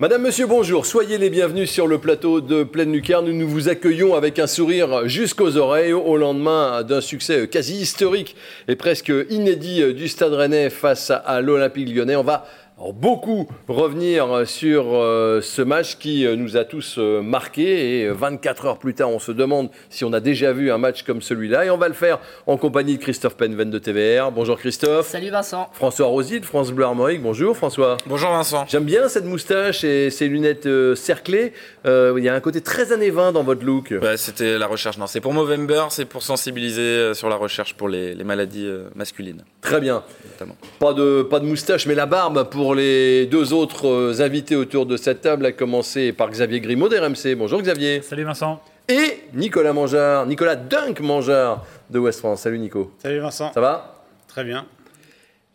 Madame, Monsieur, bonjour. Soyez les bienvenus sur le plateau de Pleine Lucarne. Nous vous accueillons avec un sourire jusqu'aux oreilles au lendemain d'un succès quasi historique et presque inédit du Stade Rennais face à l'Olympique Lyonnais. On va beaucoup revenir sur euh, ce match qui euh, nous a tous euh, marqués et 24 heures plus tard on se demande si on a déjà vu un match comme celui-là et on va le faire en compagnie de Christophe Penven de TVR. Bonjour Christophe. Salut Vincent. François Rosy de France Bleu Armorique. Bonjour François. Bonjour Vincent. J'aime bien cette moustache et ces lunettes cerclées. il y a un côté très années 20 dans votre look. C'était la recherche. Non, c'est pour Movember, c'est pour sensibiliser sur la recherche pour les, les maladies masculines. Très bien. Pas de, pas de moustache mais la barbe pour pour les deux autres euh, invités autour de cette table, à commencer par Xavier Grimaud d'RMC. Bonjour Xavier. Salut Vincent. Et Nicolas Mangard, Nicolas Dunk Mangard de West France. Salut Nico. Salut Vincent. Ça va? Très bien.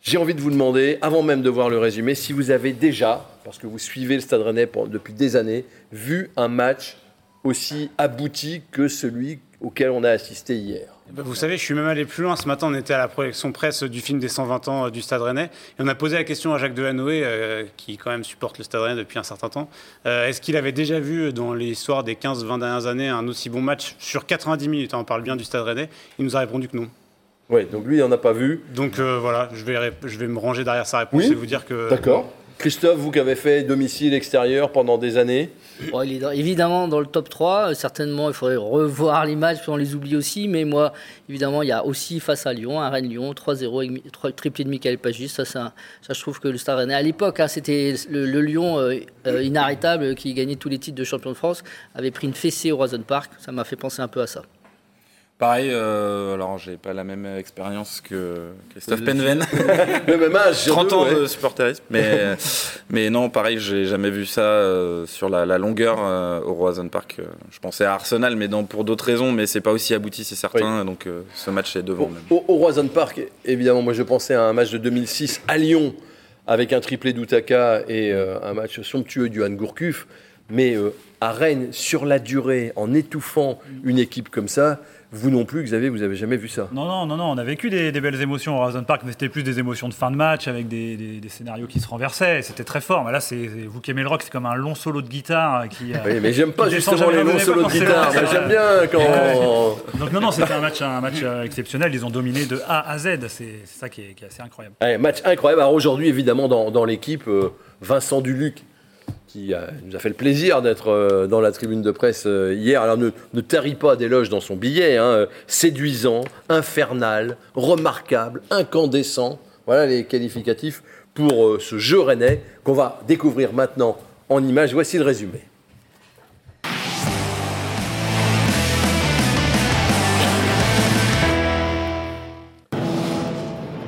J'ai envie de vous demander, avant même de voir le résumé, si vous avez déjà, parce que vous suivez le Stade Rennais depuis des années, vu un match aussi abouti que celui auquel on a assisté hier. Bah, vous savez, je suis même allé plus loin. Ce matin, on était à la projection presse du film des 120 ans euh, du Stade Rennais. Et on a posé la question à Jacques Delanoë, euh, qui quand même supporte le Stade Rennais depuis un certain temps. Euh, est-ce qu'il avait déjà vu dans l'histoire des 15-20 dernières années un aussi bon match sur 90 minutes hein, On parle bien du Stade Rennais. Il nous a répondu que non. Oui, donc lui, il n'en a pas vu. Donc voilà, je vais, je vais me ranger derrière sa réponse et vous dire que. D'accord. Christophe, vous qui avez fait domicile extérieur pendant des années évidemment dans le top 3. Certainement, il faudrait revoir l'image, puis on les oublie aussi. Mais moi, évidemment, il y a aussi face à Lyon, un Rennes-Lyon, 3-0, triplé de Michael Pagis. Ça, ça, ça, je trouve que le Stade Rennais, à l'époque, hein, c'était le, Lyon euh, euh, inarrêtable qui gagnait tous les titres de champion de France, avait pris une fessée au Roison Park. Ça m'a fait penser un peu à ça. Pareil, euh, alors j'ai pas la même expérience que Christophe Penven. le même âge, 30 ans de supporterisme. Mais, mais non, pareil, j'ai jamais vu ça euh, sur la, longueur euh, au Roison Park. Je pensais à Arsenal, mais pour d'autres raisons, mais c'est pas aussi abouti, c'est certain. Donc ce match est devant. Au, même. au, Roison Park, évidemment, moi je pensais à un match de 2006 à Lyon avec un triplé d'Outaka et un match somptueux du Johan Gourcuff. Mais à Rennes, sur la durée, en étouffant une équipe comme ça, vous non plus, Xavier, vous n'avez jamais vu ça Non, non, non, non. On a vécu des, belles émotions au Horizon Park, mais c'était plus des émotions de fin de match avec des, scénarios qui se renversaient. C'était très fort. Mais là, c'est vous qui aimez le rock, c'est comme un long solo de guitare qui. Oui, mais j'aime pas justement les longs solos de guitare. J'aime bien quand. Donc non, non, c'était un match, un match euh, exceptionnel. Ils ont dominé de A à Z. C'est ça qui est, assez incroyable. match incroyable. Alors aujourd'hui, évidemment, dans, dans l'équipe, euh, Vincent Duluc qui nous a fait le plaisir d'être euh, dans la tribune de presse euh, hier. Alors ne, ne tarit pas d'éloges dans son billet, hein, euh, séduisant, infernal, remarquable, incandescent. Voilà les qualificatifs pour ce jeu rennais qu'on va découvrir maintenant en images. Voici le résumé.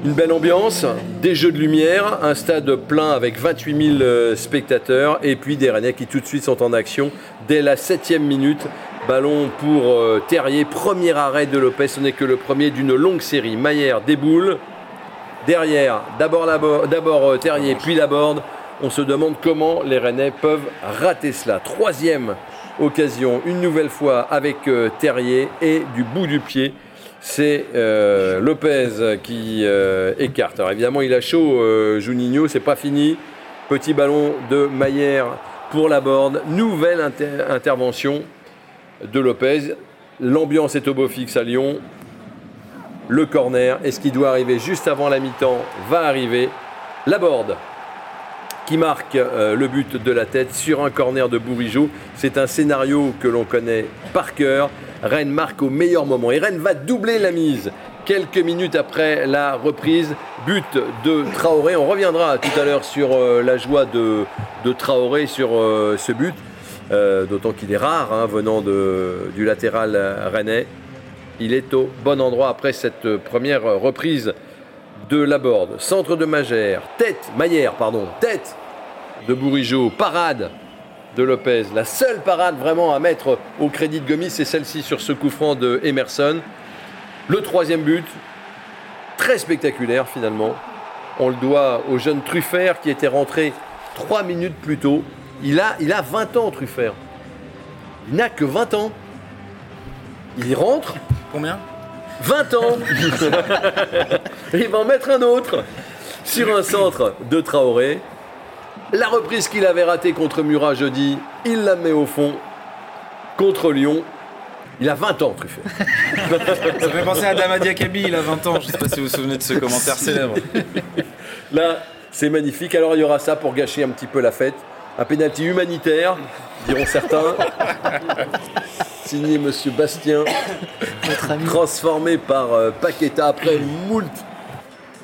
Une belle ambiance, des jeux de lumière, un stade plein avec 28 000 euh, spectateurs et puis des Rennais qui tout de suite sont en action dès la septième minute. Ballon pour euh, Terrier, premier arrêt de Lopez, ce n'est que le premier d'une longue série. Maillère déboule, derrière d'abord euh, Terrier puis Laborde. On se demande comment les Rennais peuvent rater cela. Troisième occasion, une nouvelle fois avec Terrier et du bout du pied c'est euh, Lopez qui euh, écarte. Alors évidemment, il a chaud, euh, Juninho, c'est pas fini. Petit ballon de Maillère pour la board. Nouvelle intervention de Lopez. L'ambiance est au beau fixe à Lyon. Le corner, est ce qui doit arriver juste avant la mi-temps, va arriver. La board marque le but de la tête sur un corner de Bourigeau. C'est un scénario que l'on connaît par cœur. Rennes marque au meilleur moment. Et Rennes va doubler la mise. Quelques minutes après la reprise, but de Traoré. On reviendra tout à l'heure sur euh, la joie de, Traoré sur euh, ce but, euh, d'autant qu'il est rare hein, venant du latéral rennais. Il est au bon endroit après cette première reprise de la board. Centre de Magère, tête, Maillère, pardon, tête de Bourigeau, parade de Lopez. La seule parade vraiment à mettre au crédit de Gomis, c'est celle-ci sur ce coup franc de Emerson. Le troisième but, très spectaculaire finalement. On le doit au jeune Truffert qui était rentré trois minutes plus tôt. Il a, il a 20 ans, Truffert. Il n'a que 20 ans. Il rentre, Combien? 20 ans Il va en mettre un autre sur un centre de Traoré. La reprise qu'il avait ratée contre Murat jeudi, il la met au fond contre Lyon. Il a 20 ans, Truffert. Ça fait penser à Dama Diakabi, il a 20 ans. Je sais pas si vous vous souvenez de ce commentaire célèbre. Là, c'est magnifique. Alors, il y aura ça pour gâcher un petit peu la fête. Un pénalty humanitaire, diront certains. Signé Monsieur Bastien, transformé par euh, Paqueta après moult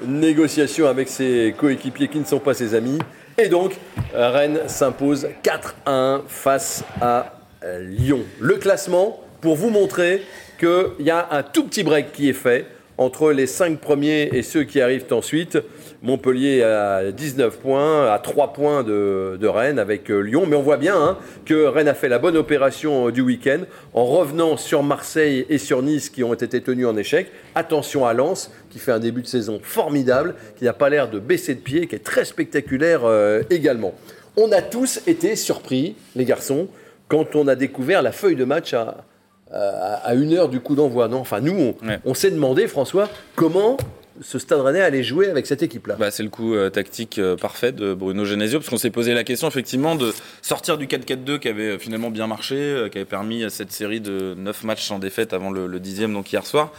négociations avec ses coéquipiers qui ne sont pas ses amis. Et donc, euh, Rennes s'impose 4-1 face à euh, Lyon. Le classement, pour vous montrer qu'il y a un tout petit break qui est fait entre les 5 premiers et ceux qui arrivent ensuite. Montpellier à 19 points, à 3 points de, de Rennes avec euh, Lyon. Mais on voit bien hein, que Rennes a fait la bonne opération euh, du week-end en revenant sur Marseille et sur Nice qui ont été tenus en échec. Attention à Lens qui fait un début de saison formidable, qui n'a pas l'air de baisser de pied, qui est très spectaculaire euh, également. On a tous été surpris, les garçons, quand on a découvert la feuille de match à, à, à une heure du coup d'envoi. Non? Enfin, nous, on, Ouais. on s'est demandé, François, comment ce Stade Rennais allait jouer avec cette équipe-là. Bah, c'est le coup euh, tactique euh, parfait de Bruno Genesio, parce qu'on s'est posé la question effectivement de sortir du 4-4-2 qui avait euh, finalement bien marché, qui avait permis cette série de 9 matchs sans défaite avant le, le dixième, donc hier soir.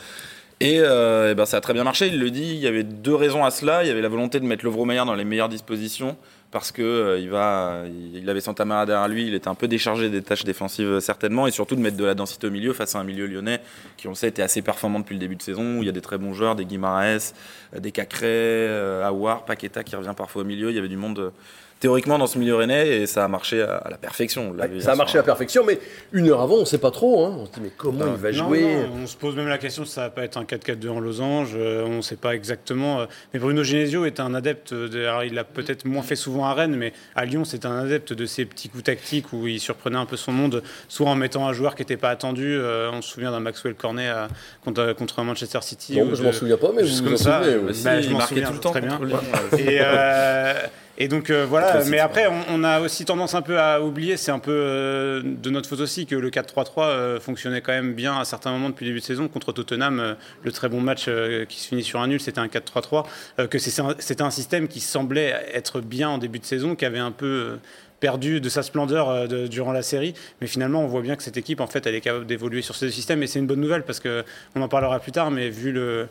Et, ben, ça a très bien marché, il le dit, il y avait deux raisons à cela. Il y avait la volonté de mettre Lovro Maillard dans les meilleures dispositions, parce que euh, il, va, il avait derrière lui, il était un peu déchargé des tâches défensives euh, certainement, et surtout de mettre de la densité au milieu face à un milieu lyonnais qui, on sait, était assez performant depuis le début de saison, où il y a des très bons joueurs, des Guimaraes, euh, des Cacré, euh, Aouar, Paqueta qui revient parfois au milieu. Il y avait du monde théoriquement dans ce milieu rennais et ça a marché à, à la perfection. Ça a marché à la perfection, mais une heure avant, on ne sait pas trop. hein. On se dit, mais comment il va Non, jouer non, on se pose même la question si ça va pas être un 4-4-2 en losange. euh, on ne sait pas exactement. euh, Mais Bruno Genesio est un adepte. de- alors, il l'a peut-être moins fait souvent à Rennes, mais à Lyon, c'est un adepte de ces petits coups tactiques où il surprenait un peu son monde, soit en mettant un joueur qui n'était pas attendu. euh, on se souvient d'un Maxwell Cornet à- contre, contre Manchester City. Ou je m'en souviens pas, mais vous vous comme en ça, souvenez. euh. Si, bah, je il m'en marquait souviens tout le temps très bien. Et, euh, et donc euh, voilà, mais après on, on a aussi tendance un peu à oublier, c'est un peu euh, de notre faute aussi que le 4-3-3 euh, fonctionnait quand même bien à certains moments depuis le début de saison contre Tottenham. le très bon match qui se finit sur un nul, c'était un 4-3-3. euh, que c'était un système qui semblait être bien en début de saison, qui avait un peu perdu de sa splendeur de- durant la série, mais finalement on voit bien que cette équipe en fait elle est capable d'évoluer sur ce système et c'est une bonne nouvelle parce que on en parlera plus tard, mais vu le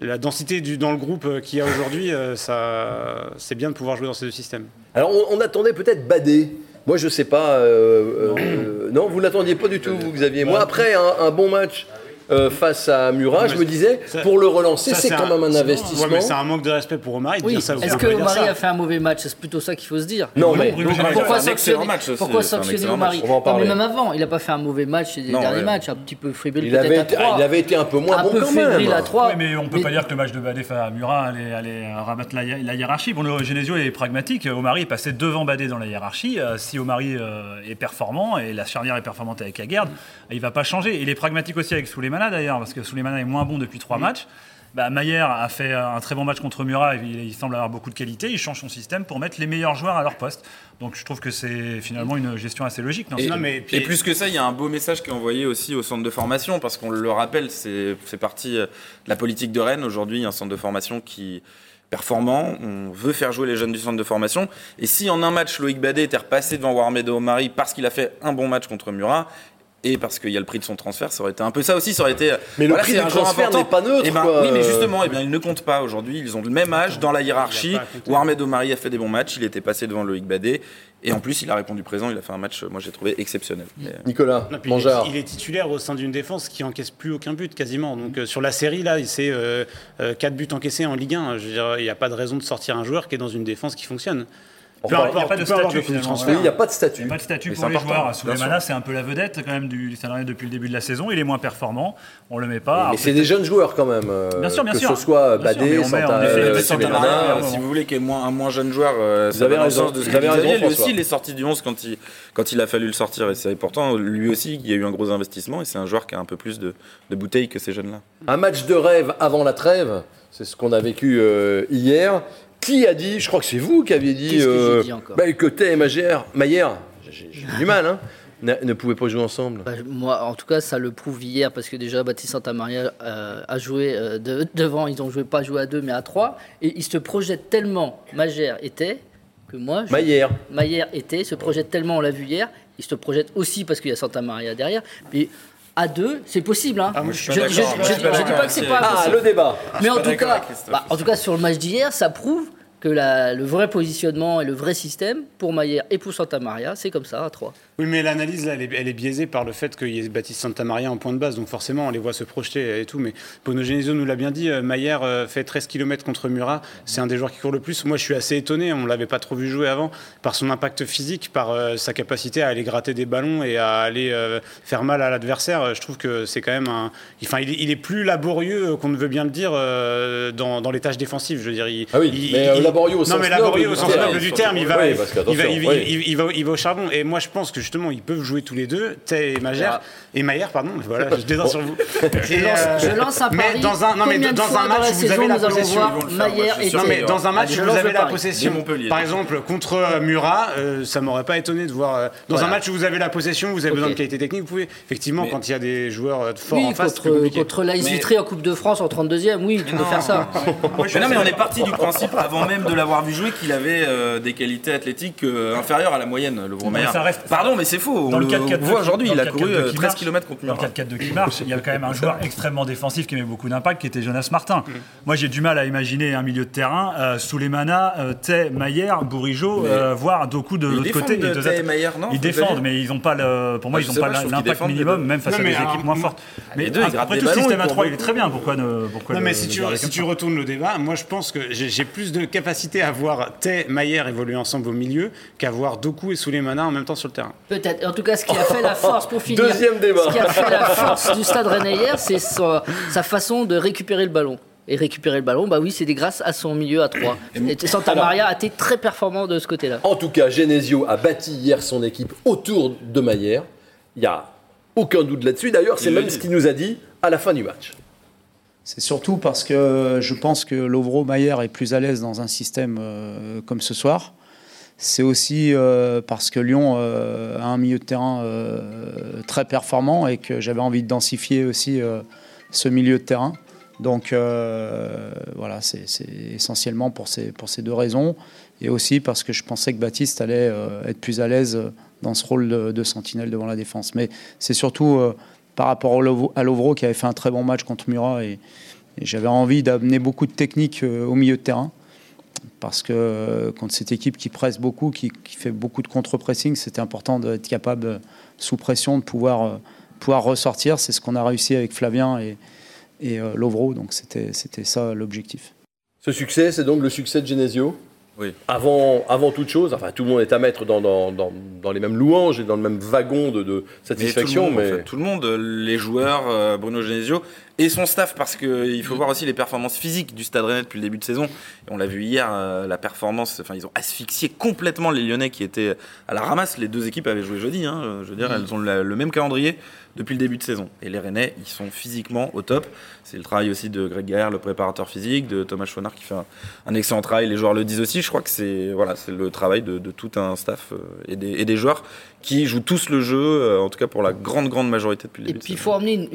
la densité du, dans le groupe euh, qu'il y a aujourd'hui, euh, ça, c'est bien de pouvoir jouer dans ces deux systèmes. Alors, on, on attendait peut-être Badé. Moi, je sais pas. euh, euh, non, vous l'attendiez pas du tout, vous, Xavier. Moi, après un, un bon match euh, face à Murat, je me disais, Ça- pour le relancer, c'est quand même un investissement. Ouais, mais c'est un manque de respect pour Omar. Oui, est-ce que ça. a fait un mauvais match? C'est plutôt ça qu'il faut se dire. Non, mais pourquoi sanctionner, match pourquoi sanctionner mais parler. même avant, il n'a pas fait un mauvais match les derniers matchs, un petit peu fébrile il, avait peut-être été, à 3. il avait été un peu moins un bon peu quand même. à 3. Oui, mais on peut pas dire que le match de Badé face à Murat allait, allait rabattre la, hi- la hiérarchie. Bon, le Genesio est pragmatique. Omari est passé devant Badé dans la hiérarchie. Euh, si Omari euh, est performant et la charnière est performante avec Aguerd, il va pas changer. Il est pragmatique aussi avec Souleymana d'ailleurs, parce que Souleymana est moins bon depuis trois matchs. Bah, Maillère a fait un très bon match contre Murat, et il, il semble avoir beaucoup de qualité. Il change son système pour mettre les meilleurs joueurs à leur poste. Donc je trouve que c'est finalement une gestion assez logique. non Et, Non, mais puis- et plus que ça, il y a un beau message qui est envoyé aussi au centre de formation, parce qu'on le rappelle, c'est c'est partie euh, de la politique de Rennes. Aujourd'hui, il y a un centre de formation qui est performant. On veut faire jouer les jeunes du centre de formation. Et si en un match, Loïc Badé était repassé devant Warmed Omari parce qu'il a fait un bon match contre Murat, et parce qu'il y a le prix de son transfert, ça aurait été un peu ça aussi. Ça aurait été. Mais le prix du transfert n'est pas neutre, Eh ben, quoi. Oui, mais justement, eh bien, il ne compte pas aujourd'hui. Ils ont le même âge dans la hiérarchie. Warmed Omari a fait des bons matchs. Il était passé devant Loïc Badé. Et en plus, il a répondu présent. Il a fait un match, moi, j'ai trouvé exceptionnel. Euh, Nicolas, Non, il, est, il est titulaire au sein d'une défense qui encaisse plus aucun but quasiment. Donc euh, sur la série là, c'est 4 buts encaissés en Ligue 1. Je veux dire, il n'y a pas de raison de sortir un joueur qui est dans une défense qui fonctionne. Il n'y a pas de statut, il n'y a pas de statut. Il n'y a pas de statut pour les joueurs. Souleymana, c'est un peu la vedette quand même du Stade depuis le début de la saison. Il est moins performant. On le met pas. Mais c'est des jeunes joueurs quand même. Bien sûr, bien que sûr. ce soit Badé, Santa, Si vous voulez qu'il y ait un moins jeune joueur, vous avez raison. Vous avez raison. Lui aussi, il est sorti du 11 quand il quand il a fallu le sortir. Et c'est pourtant lui aussi, il y a eu un gros investissement. Et c'est un joueur qui a un peu plus de bouteilles que ces jeunes-là. Un match de rêve avant la trêve. C'est ce qu'on a vécu hier. Qui a dit, je crois que c'est vous qui aviez dit, euh, bah, que Thé et Maillère, j'ai du mal, hein, ne, pouvaient pas jouer ensemble. Bah, moi, en tout cas, ça le prouve hier parce que déjà Baptiste Santamaria euh, a joué euh, devant, ils ont joué pas joué à deux mais à trois, et ils se projettent tellement, Magère était, que moi, je, Maillère. Maillère était, se projette tellement, on l'a vu hier, ils se projettent aussi parce qu'il y a Santa Maria derrière, mais à deux, c'est possible. Hein. Ah, je, je, je, dis pas que c'est pas Ah, le débat. Mais en tout, cas, bah, en tout cas, sur le match d'hier, ça prouve que le vrai positionnement et le vrai système pour Maillère et pour Santa Maria, c'est comme ça, à 3. Oui, mais l'analyse, là, elle est, elle est, biaisée par le fait qu'il y ait Baptiste Santa Maria en point de base. Donc forcément, on les voit se projeter et tout. Mais Bono Genesio nous l'a bien dit, euh, Maillère euh, fait 13 km contre Murat. C'est un des joueurs qui court le plus. Moi, je suis assez étonné. On ne l'avait pas trop vu jouer avant par son impact physique, par euh, sa capacité à aller gratter des ballons et à aller faire mal à l'adversaire. Je trouve que c'est quand même un. Enfin, il est, plus laborieux qu'on ne veut bien le dire dans, dans, les tâches défensives. Je veux dire, il, ah oui, mais laborieux au sens Non, mais laborieux au sens noble du terme. Va, il, va, il va au charbon. Et moi, je pense que justement, ils peuvent jouer tous les deux, Tay et Magère, et Maillère, pardon. Voilà, je dédonne sur vous. je, lance un pari. Mais dans un, non, mais dans un match, vous avez la possession. Non, mais dans un match, vous avez la possession. Par exemple, contre euh, Murat, euh, ça m'aurait pas étonné de voir. Euh, dans un match où vous avez la possession, vous avez besoin de qualité technique, vous pouvez. Effectivement, quand il y a des joueurs forts en face, contre l'AS Vitré en Coupe de France en 32e, oui, tu peux faire ça. Non, mais on est parti du principe, avant même de l'avoir vu jouer, qu'il avait des qualités athlétiques inférieures à la moyenne, le Pardon, mais c'est faux. Dans le 4 voit aujourd'hui, il a couru 13 km contre Dans le 4-4-2 qui marche, il y a quand même un joueur extrêmement défensif qui met beaucoup d'impact, qui était Jonas Martin. Moi, j'ai du mal à imaginer un milieu de terrain euh, sous les manas, euh, Tay, Maillère, Bourigeau, euh, voire Doku de l'autre côté. Ils défendent, mais ils n'ont pas le, pour moi, ils n'ont pas l'impact minimum, même face à des équipes moins fortes. Mais après tout, le système à 3, il est très bien. Pourquoi ne Non, mais si tu retournes le débat, moi, je pense que j'ai plus de capacité à voir Tay, Maillère évoluer ensemble au milieu qu'à voir Doku et Souleymana en même temps sur le terrain. Peut-être. En tout cas, ce qui a fait la force pour finir. Deuxième débat. Ce qui a fait la force du Stade Rennais hier, c'est sa, façon de récupérer le ballon. Et récupérer le ballon, bah oui, c'est grâce à son milieu à 3. Et Santa Maria a été très performant de ce côté-là. En tout cas, Genesio a bâti hier son équipe autour de Maillère. Il n'y a aucun doute là-dessus. D'ailleurs, c'est même ce qu'il nous a dit à la fin du match. C'est surtout parce que je pense que Lovro Maillère est plus à l'aise dans un système euh, comme ce soir. C'est aussi euh, parce que Lyon euh, a un milieu de terrain euh, très performant et que j'avais envie de densifier aussi ce milieu de terrain. Donc voilà, c'est essentiellement pour ces, deux raisons. Et aussi parce que je pensais que Baptiste allait être plus à l'aise dans ce rôle de, sentinelle devant la défense. Mais c'est surtout par rapport à Lovro qui avait fait un très bon match contre Murat et j'avais envie d'amener beaucoup de technique au milieu de terrain parce que euh, contre cette équipe qui presse beaucoup, qui, fait beaucoup de contre-pressing, c'était important d'être capable, sous pression, de pouvoir, euh, pouvoir ressortir. C'est ce qu'on a réussi avec Flavien et, et euh, Lovro, donc c'était ça l'objectif. Ce succès, c'est donc le succès de Genesio? Oui. Avant, avant toute chose, enfin tout le monde est à mettre dans, dans, dans, les mêmes louanges et dans le même wagon de, de satisfaction. Mais tout, le monde, les joueurs, Bruno Genesio, et son staff parce qu'il faut mm. voir aussi les performances physiques du Stade Rennais depuis le début de saison. Et on l'a vu hier, euh, la performance, enfin ils ont asphyxié complètement les Lyonnais qui étaient à la ramasse. Les deux équipes avaient joué jeudi, hein, je veux dire, mm. elles ont le même calendrier depuis le début de saison. Et les Rennais, ils sont physiquement au top. C'est le travail aussi de Greg Gaillard, le préparateur physique, de Thomas Chouinard qui fait un, excellent travail. Les joueurs le disent aussi. Je crois que c'est voilà, c'est le travail de, tout un staff euh, et, des, joueurs qui jouent tous le jeu, euh, en tout cas pour la grande grande majorité depuis le début. Et puis il faut emmener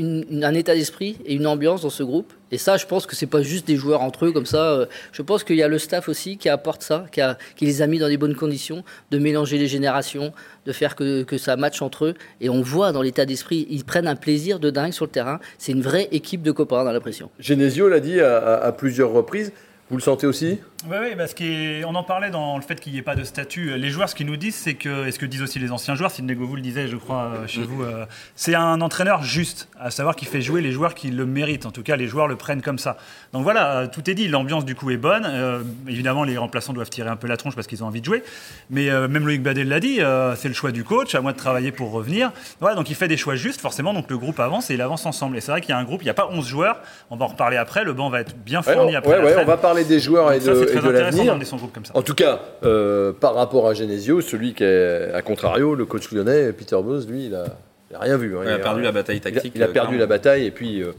un état d'esprit et une ambiance dans ce groupe. Et ça, je pense que c'est pas juste des joueurs entre eux comme ça. Euh, je pense qu'il y a le staff aussi qui apporte ça, qui, a, qui, les a mis dans des bonnes conditions, de mélanger les générations, de faire que, que ça matche entre eux. Et on voit dans l'état d'esprit, ils prennent un plaisir de dingue sur le terrain. C'est une vraie équipe de copains, dans l'impression. Genesio l'a dit à, plusieurs reprises. Vous le sentez aussi? Oui, oui, parce qu'on en parlait dans le fait qu'il n'y ait pas de statut. Les joueurs, ce qu'ils nous disent, c'est que, et ce que disent aussi les anciens joueurs, Sidney vous le disait, je crois, euh, chez vous, euh, c'est un entraîneur juste, à savoir qu'il fait jouer les joueurs qui le méritent. En tout cas, les joueurs le prennent comme ça. Donc voilà, euh, tout est dit. L'ambiance, du coup, est bonne. Euh, évidemment, les remplaçants doivent tirer un peu la tronche parce qu'ils ont envie de jouer. Mais euh, même Loïc Badet l'a dit, c'est le choix du coach, à moi de travailler pour revenir. Voilà, donc il fait des choix justes, forcément. Donc le groupe avance et il avance ensemble. Et c'est vrai qu'il y a un groupe, il n'y a pas 11 joueurs. On va en reparler après. Le banc va être bien fourni ouais, après. la ouais, trêve. on va parler des joueurs et ça, de, et l'avenir. comme ça. En tout cas, euh, par rapport à Genesio, celui qui est à contrario, le coach lyonnais, Peter Bose, lui, il a, il a rien vu. hein. Il a perdu la bataille il a- tactique. Il a, euh, perdu clairement. la bataille et puis euh,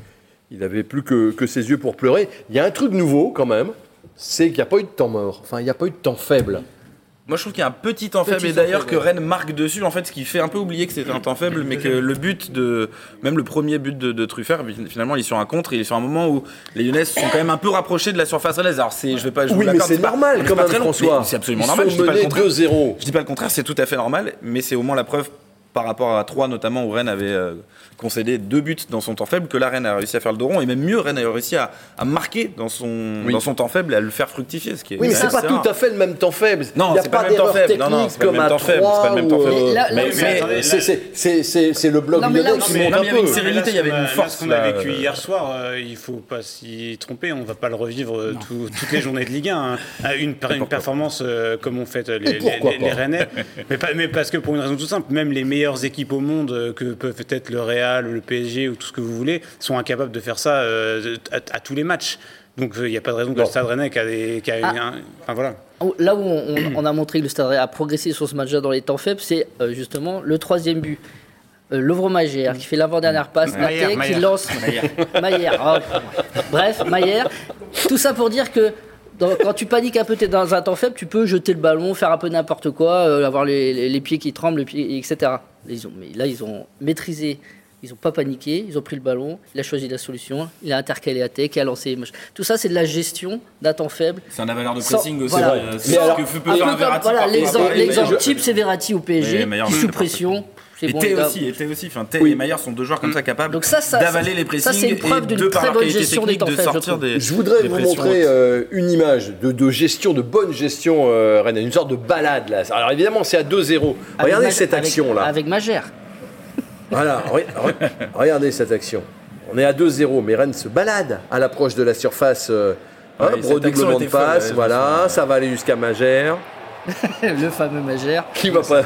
il avait plus que, que ses yeux pour pleurer. Il y a un truc nouveau quand même, c'est qu'il n'y a pas eu de temps mort. Enfin, il n'y a pas eu de temps faible. Moi, je trouve qu'il y a un petit temps Petit faible, et d'ailleurs que. Rennes marque dessus, en fait, ce qui fait un peu oublier que c'était un temps faible, mais que le but de, même le premier but de, de Truffert, finalement, il est sur un contre, il est sur un moment où les Lyonnais sont quand même un peu rapprochés de la surface rennaise. Alors, c'est, je vais pas, vous Oui, mais c'est pas- normal c'est quand pas même, très François. C'est absolument Ils normal. sont Je dis pas le contraire. 2-0. Je dis pas le contraire, c'est tout à fait normal, mais c'est au moins la preuve par rapport à 3 notamment où Rennes avait euh, concédé deux buts dans son temps faible que la Rennes a réussi à faire le dos rond et même mieux Rennes a réussi à, à marquer dans son, Oui. dans son temps faible et à le faire fructifier ce qui est Oui, mais c'est pas tout à fait le même temps faible. Non, il n'y a c'est pas pas le même temps faible. Non, non, c'est pas le comme même à temps faible, c'est pas le même temps 3 faible. euh, c'est- le là lyonnais qui monte un mais il y avait peu. une sérénité, il y avait une force, Ce qu'on a vécu euh, hier soir, euh, il faut pas s'y tromper. On va pas le revivre euh, tout- toutes les journées de Ligue 1. hein. Ah, Une, per- une performance euh, comme ont fait euh, les, les- pas Rennais. mais, pas- mais parce que pour une raison toute simple, même les meilleures équipes au monde, euh, que peuvent être le Real, le PSG ou tout ce que vous voulez, sont incapables de faire ça euh, à, à tous les matchs. Donc il n'y a pas de raison que le Stade Rennais qui a, des, qui a Ah. un- enfin voilà. Là où on, a montré que le Stade Rennais a progressé sur ce match-là dans les temps faibles, c'est euh, justement le troisième but. Euh, Lovro Magère qui fait l'avant-dernière passe, Maillère, Naté qui Maillère. lance Maillère. Ah, bref, Maillère. Tout ça pour dire que dans- quand tu paniques un peu, tu es dans un temps faible, tu peux jeter le ballon, faire un peu n'importe quoi, euh, avoir les, les- les pieds qui tremblent, les pieds, etc. Ils ont, mais là, ils ont maîtrisé. Ils n'ont pas paniqué, ils ont pris le ballon, il a choisi la solution, il a intercalé à tech, il a lancé. Tout ça, c'est de la gestion d'un temps faible. C'est un valeur de Sans- pressing aussi. voilà. euh, C'est ce que peut Un faire peu un comme- Verratti voilà, l'exemple type, c'est Verratti au PSG, qui sous pression. Et bon, aussi, et aussi. Enfin, Oui. et Maillard sont deux joueurs comme ça capables ça, ça- d'avaler les ça, pressings c'est une preuve d'une très bonne gestion des temps de faibles, je des voudrais des vous montrer euh, une image de, de gestion, de bonne gestion euh, Rennes, une sorte de balade là. Alors évidemment, c'est à 2-0. avec Regardez cette avec- action là. Avec Magère. Voilà, re- re- regardez cette action. On est à 2-0, mais Rennes se balade à l'approche de la surface. Euh, Ouais, action redoublement de passe, ouais, voilà, ça va aller jusqu'à Magère. le fameux Magère. Qui va pas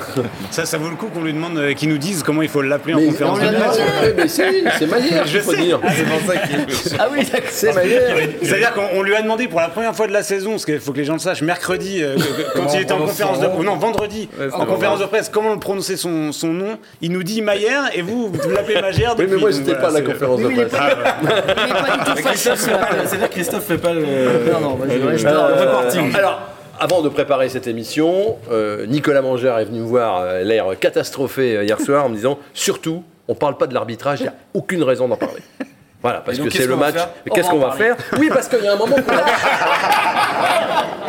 Ça, ça vaut le coup qu'on lui demande, euh, qu'il nous dise comment il faut l'appeler en Mais conférence on de lui a presse. mais c'est c'est Magère, Je faut sais. dire. C'est pour ça qu'il Ah oui. C'est Magère. C'est-à-dire qu'on on lui a demandé pour la première fois de la saison, parce qu'il faut que les gens le sachent, mercredi, euh, quand il était en conférence de oh non vendredi, Ouais, en conférence de presse, comment prononcer son, son nom Il nous dit Maillère et vous, vous l'appelez Magère. Oui, mais moi, j'étais pas à la conférence de presse. Il est pas du tout fâché ce matin. C'est-à-dire que Christophe fait pas le. Non, non, je reporting. Alors, avant de préparer cette émission, euh, Nicolas Mangère est venu me voir, euh, l'air catastrophé euh, hier soir, en me disant surtout, on parle pas de l'arbitrage, il n'y a aucune raison d'en parler. Voilà, parce donc, que c'est le qu'on va match. faire Mais Qu'est-ce va qu'on va faire Oui, parce qu'il y a un moment.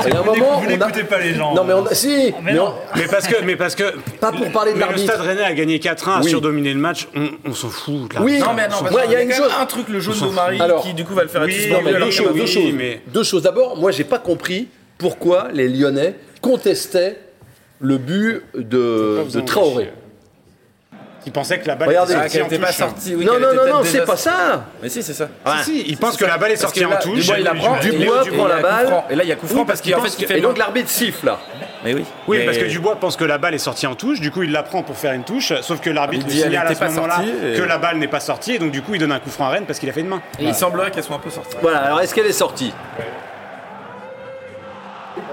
Il y a un moment. Vous on a- n'écoutez pas les gens. Non, mais on a... si, Mais mais non. on- Mais parce que, mais parce que. Pas pour parler de mais le l'arbitre. Stade Rennais a gagné 4-1, a Oui. surdominé le match, on, on s'en fout. de Oui, l'arbitre. Non, mais non, parce Ouais, qu'il il y a une chose. un truc, le jaune de Marie, Alors, qui du coup va le faire oui, être Non, mais deux choses, mais- Deux choses. D'abord, moi, j'ai pas compris pourquoi les Lyonnais contestaient le but de, Traoré. chier. Il pensait que la balle Regardez. était Ah, sortie qu'elle était pas touche. sortie. oui, non, qu'elle non, non, c'est pas ça. Mais si, c'est ça. Si, si, il pense que la balle est sortie en touche. Dubois, il la prend. Dubois prend la balle. Et là, il y a coup franc parce qu'en fait, il fait Et donc l'arbitre siffle là. Mais oui. Oui, Mais- parce que Dubois pense que la balle est sortie en touche, du coup il la prend pour faire une touche, sauf que l'arbitre lui signale à ce pas moment-là sortie, et- que la balle n'est pas sortie, et donc du coup il donne un coup franc à Rennes parce qu'il a fait une main. Il semblerait qu'elles soient un peu sorties. Voilà, alors est-ce qu'elle est sortie?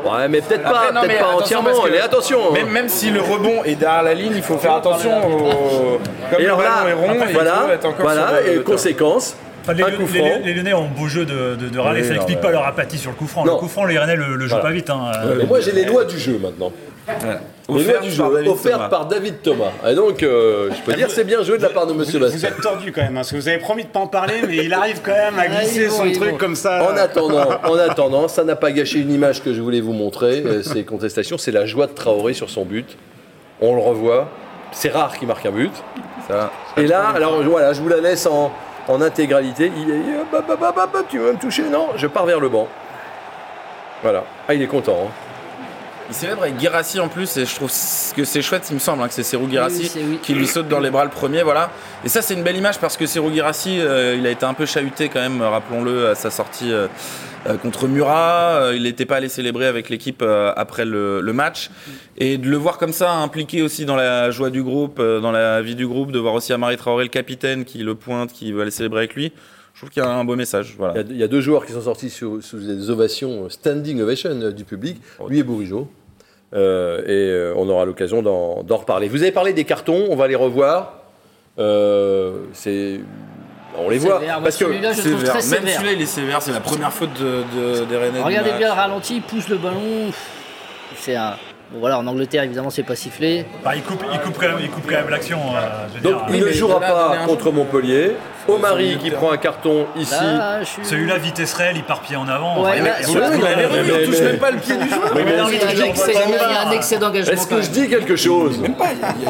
Ouais, mais peut-être pas, Après, mais entièrement. Mais attention. Même, même si le rebond est derrière la ligne, il faut faire attention au. Comme Et le alors là, ballon est rond, il voilà, faut être encore voilà, et conséquence, Enfin, les, un coup les- franc. les Lyonnais ont beau jeu de, de, de râler, Oui, ça n'explique pas leur apathie sur le coup franc. Non. Le coup franc, les Rennais le, le jouent Voilà. pas vite. hein. Euh, Mais moi j'ai les lois du jeu maintenant. Voilà. Offert du jeu, par Thomas. par David Thomas. Et donc, euh, je peux dire c'est bien joué de la part de Monsieur Vous, vous Bastien. êtes tordu quand même, hein, parce que vous avez promis de pas en parler, mais il arrive quand même à Ah, glisser bon, son truc bon. comme ça. En attendant, en attendant, ça n'a pas gâché une image que je voulais vous montrer. euh, Ces contestations, c'est la joie de Traoré sur son but. On le revoit. C'est rare qu'il marque un but. Ça. Et là, alors voilà, je vous la laisse en, en intégralité. Il est, hop, tu veux me toucher? Non, je pars vers le banc. Voilà. Ah, il est content. hein. Il célèbre avec Girassi en plus, et je trouve que c'est chouette, il me semble, hein, que c'est Serou Girassi Oui, oui. qui lui saute dans les bras le premier, voilà. Et ça, c'est une belle image parce que Serou Girassi, euh, il a été un peu chahuté quand même, rappelons-le, à sa sortie euh, euh, contre Murat. Euh, il n'était pas allé célébrer avec l'équipe euh, après le, le match. Et de le voir comme ça, impliqué aussi dans la joie du groupe, dans la vie du groupe, de voir aussi Amari Traoré, le capitaine, qui le pointe, qui veut aller célébrer avec lui. Je trouve qu'il y a un beau message. Voilà. Il y, a, il y a deux joueurs qui sont sortis sous, sous des ovations, standing ovation du public. Lui et Bourigeau. Euh, et euh, on aura l'occasion d'en d'en reparler. Vous avez parlé des cartons, on va les revoir. Euh, c'est, on les voit. Sévère. Parce que celui-là, je trouve Sévère. très Même sévère. celui-là, il est sévère. C'est la première faute de, de, des Rennais Regardez bien le ralenti, il pousse le ballon. C'est un. Bon, voilà, en Angleterre, évidemment, c'est pas sifflé. Bah, il, coupe, il, coupe quand même, il coupe quand même l'action. euh, je veux donc dire. il ne jouera là pas contre. Montpellier. Omari qui prend un carton ici. Suis. Celui-là, vitesse réelle, il part pied en avant. Ouais, là, il- on touche même pas le pied du joueur. Oui, mais non, il y mais a un excès, il y a un excès d'engagement. Est-ce que je dis quelque chose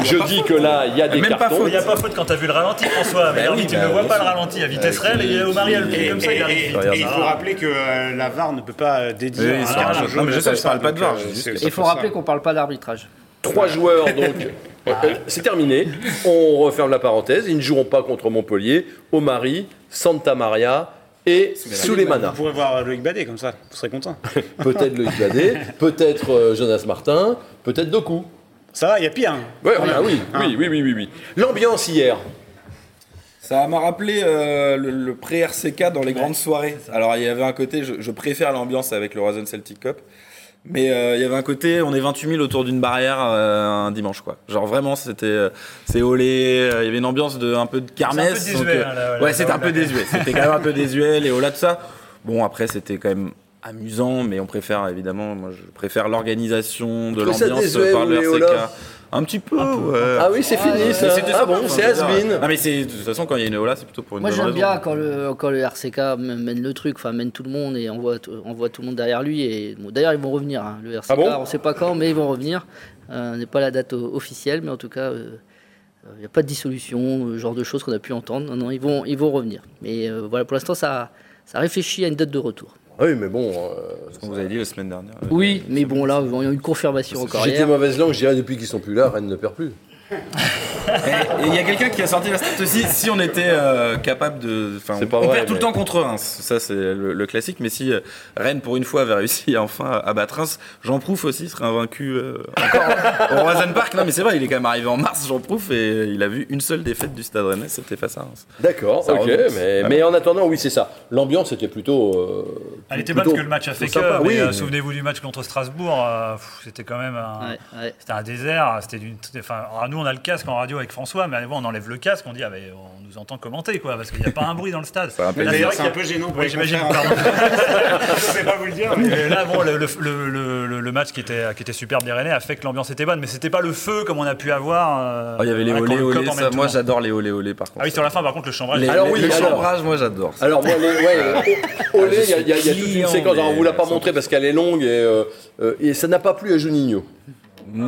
Je dis que là, il y a des cartons. Il n'y a pas faute quand t'as vu le ralenti, François. Mais Bah alors, oui, tu bah, ne vois pas le ralenti à vitesse réelle et Omari a le pied comme ça, il Et, arrive et- vite. et il Ça faut rappeler que euh, la VAR ne peut pas dédier Oui, un carton je ça, parle pas de VAR, euh, Il faut rappeler qu'on parle pas d'arbitrage. Trois joueurs, donc. Euh, C'est terminé. On referme la parenthèse. Ils ne joueront pas contre Montpellier. Omari, Santa Maria et Souleymana. Vous pourrez voir Loïc Badet comme ça, vous serez content. Peut-être Loïc Badet, peut-être euh, Jonas Martin, peut-être Doku. Ça va, il y a pire. hein. Ouais, ah oui, oui, oui, oui, oui, oui. L'ambiance hier. Ça m'a rappelé euh, le, le pré-RCK dans les grandes soirées. Alors il y avait un côté, je, je préfère l'ambiance avec le Horizon Celtic Cup, mais euh, il y avait un côté, on est 28 000 autour d'une barrière euh, un dimanche quoi. Genre vraiment c'était, euh, c'est olé, euh, il y avait une ambiance de un peu de kermesse. C'est un peu désuet, donc, hein, là, ouais, là, c'était un peu désuet. C'était quand même un peu désuet, les Ola tout ça. Bon après c'était quand même amusant, mais on préfère évidemment, moi je préfère l'organisation de l'ambiance par le les RCK. Un petit peu, ouais. Ah oui, c'est fini ouais, ça. C'était Ah ça, bon, c'est has-been. Non mais c'est de toute façon quand il y a une Ola, c'est plutôt pour une Moi bonne j'aime raison. bien quand le, quand le RCK mène le truc, enfin mène tout le monde et envoie, t- envoie tout le monde derrière lui. Et bon, D'ailleurs ils vont revenir, hein. le RCK, Ah bon? On sait pas quand, mais ils vont revenir. Euh, n'est pas la date officielle, mais en tout cas euh, il n'y a pas de dissolution, euh, genre de choses qu'on a pu entendre. Non, non, ils vont, ils vont revenir. Mais euh, voilà, pour l'instant ça, ça réfléchit à une date de retour. Oui, mais bon. euh, On vous avait dit la semaine dernière. Oui, mais bon là, il y a une confirmation encore J'étais mauvaise langue, je dirais depuis qu'ils sont plus là, Rennes ne perd plus. Et il y a quelqu'un qui a sorti la stat aussi. Si on était euh, capable de. Enfin, C'est on, pas on vrai, perd tout mais- le temps contre Reims. Ça, c'est le, le classique. Mais si euh, Rennes, pour une fois, avait réussi enfin à battre Reims, Jean Prouf aussi serait invaincu euh, encore au Roison Park. Non, mais c'est vrai, il est quand même arrivé en mars, Jean Prouf, et il a vu une seule défaite du Stade Rennais, c'était face à Reims. D'accord, ok, mais, mais en attendant, oui, c'est ça. L'ambiance était plutôt. euh, Elle était plutôt- bonne que le match a fait que, mais oui. euh, souvenez-vous du match contre Strasbourg, euh, c'était quand même un, Ouais, ouais. c'était un désert. C'était d'une, enfin, nous on a le casque en radio avec François, mais on enlève le casque, on dit ah, mais on nous entend commenter quoi, parce qu'il n'y a pas un bruit dans le stade. Là, D'ailleurs, vrai c'est un peu gênant pour Oui, j'imagine. pardon. Je sais pas vous le dire. mais- là, bon, le, le, le- le- le match qui était, qui était superbe des Rennais a fait que l'ambiance était bonne, mais c'était pas le feu comme on a pu avoir. euh, Oh, il y avait les olé olé, ça, moi j'adore les olé olé par contre. Ah oui, sur la fin, par contre, le chambrage. Les- Alors oui, le chambrage, moi j'adore. Alors, moi, les, ouais, Olé, il y a, il y a- il y a toute une séquence. Alors, on vous l'a pas montré parce qu'elle est longue et, euh, euh, et ça n'a pas plu à Juninho.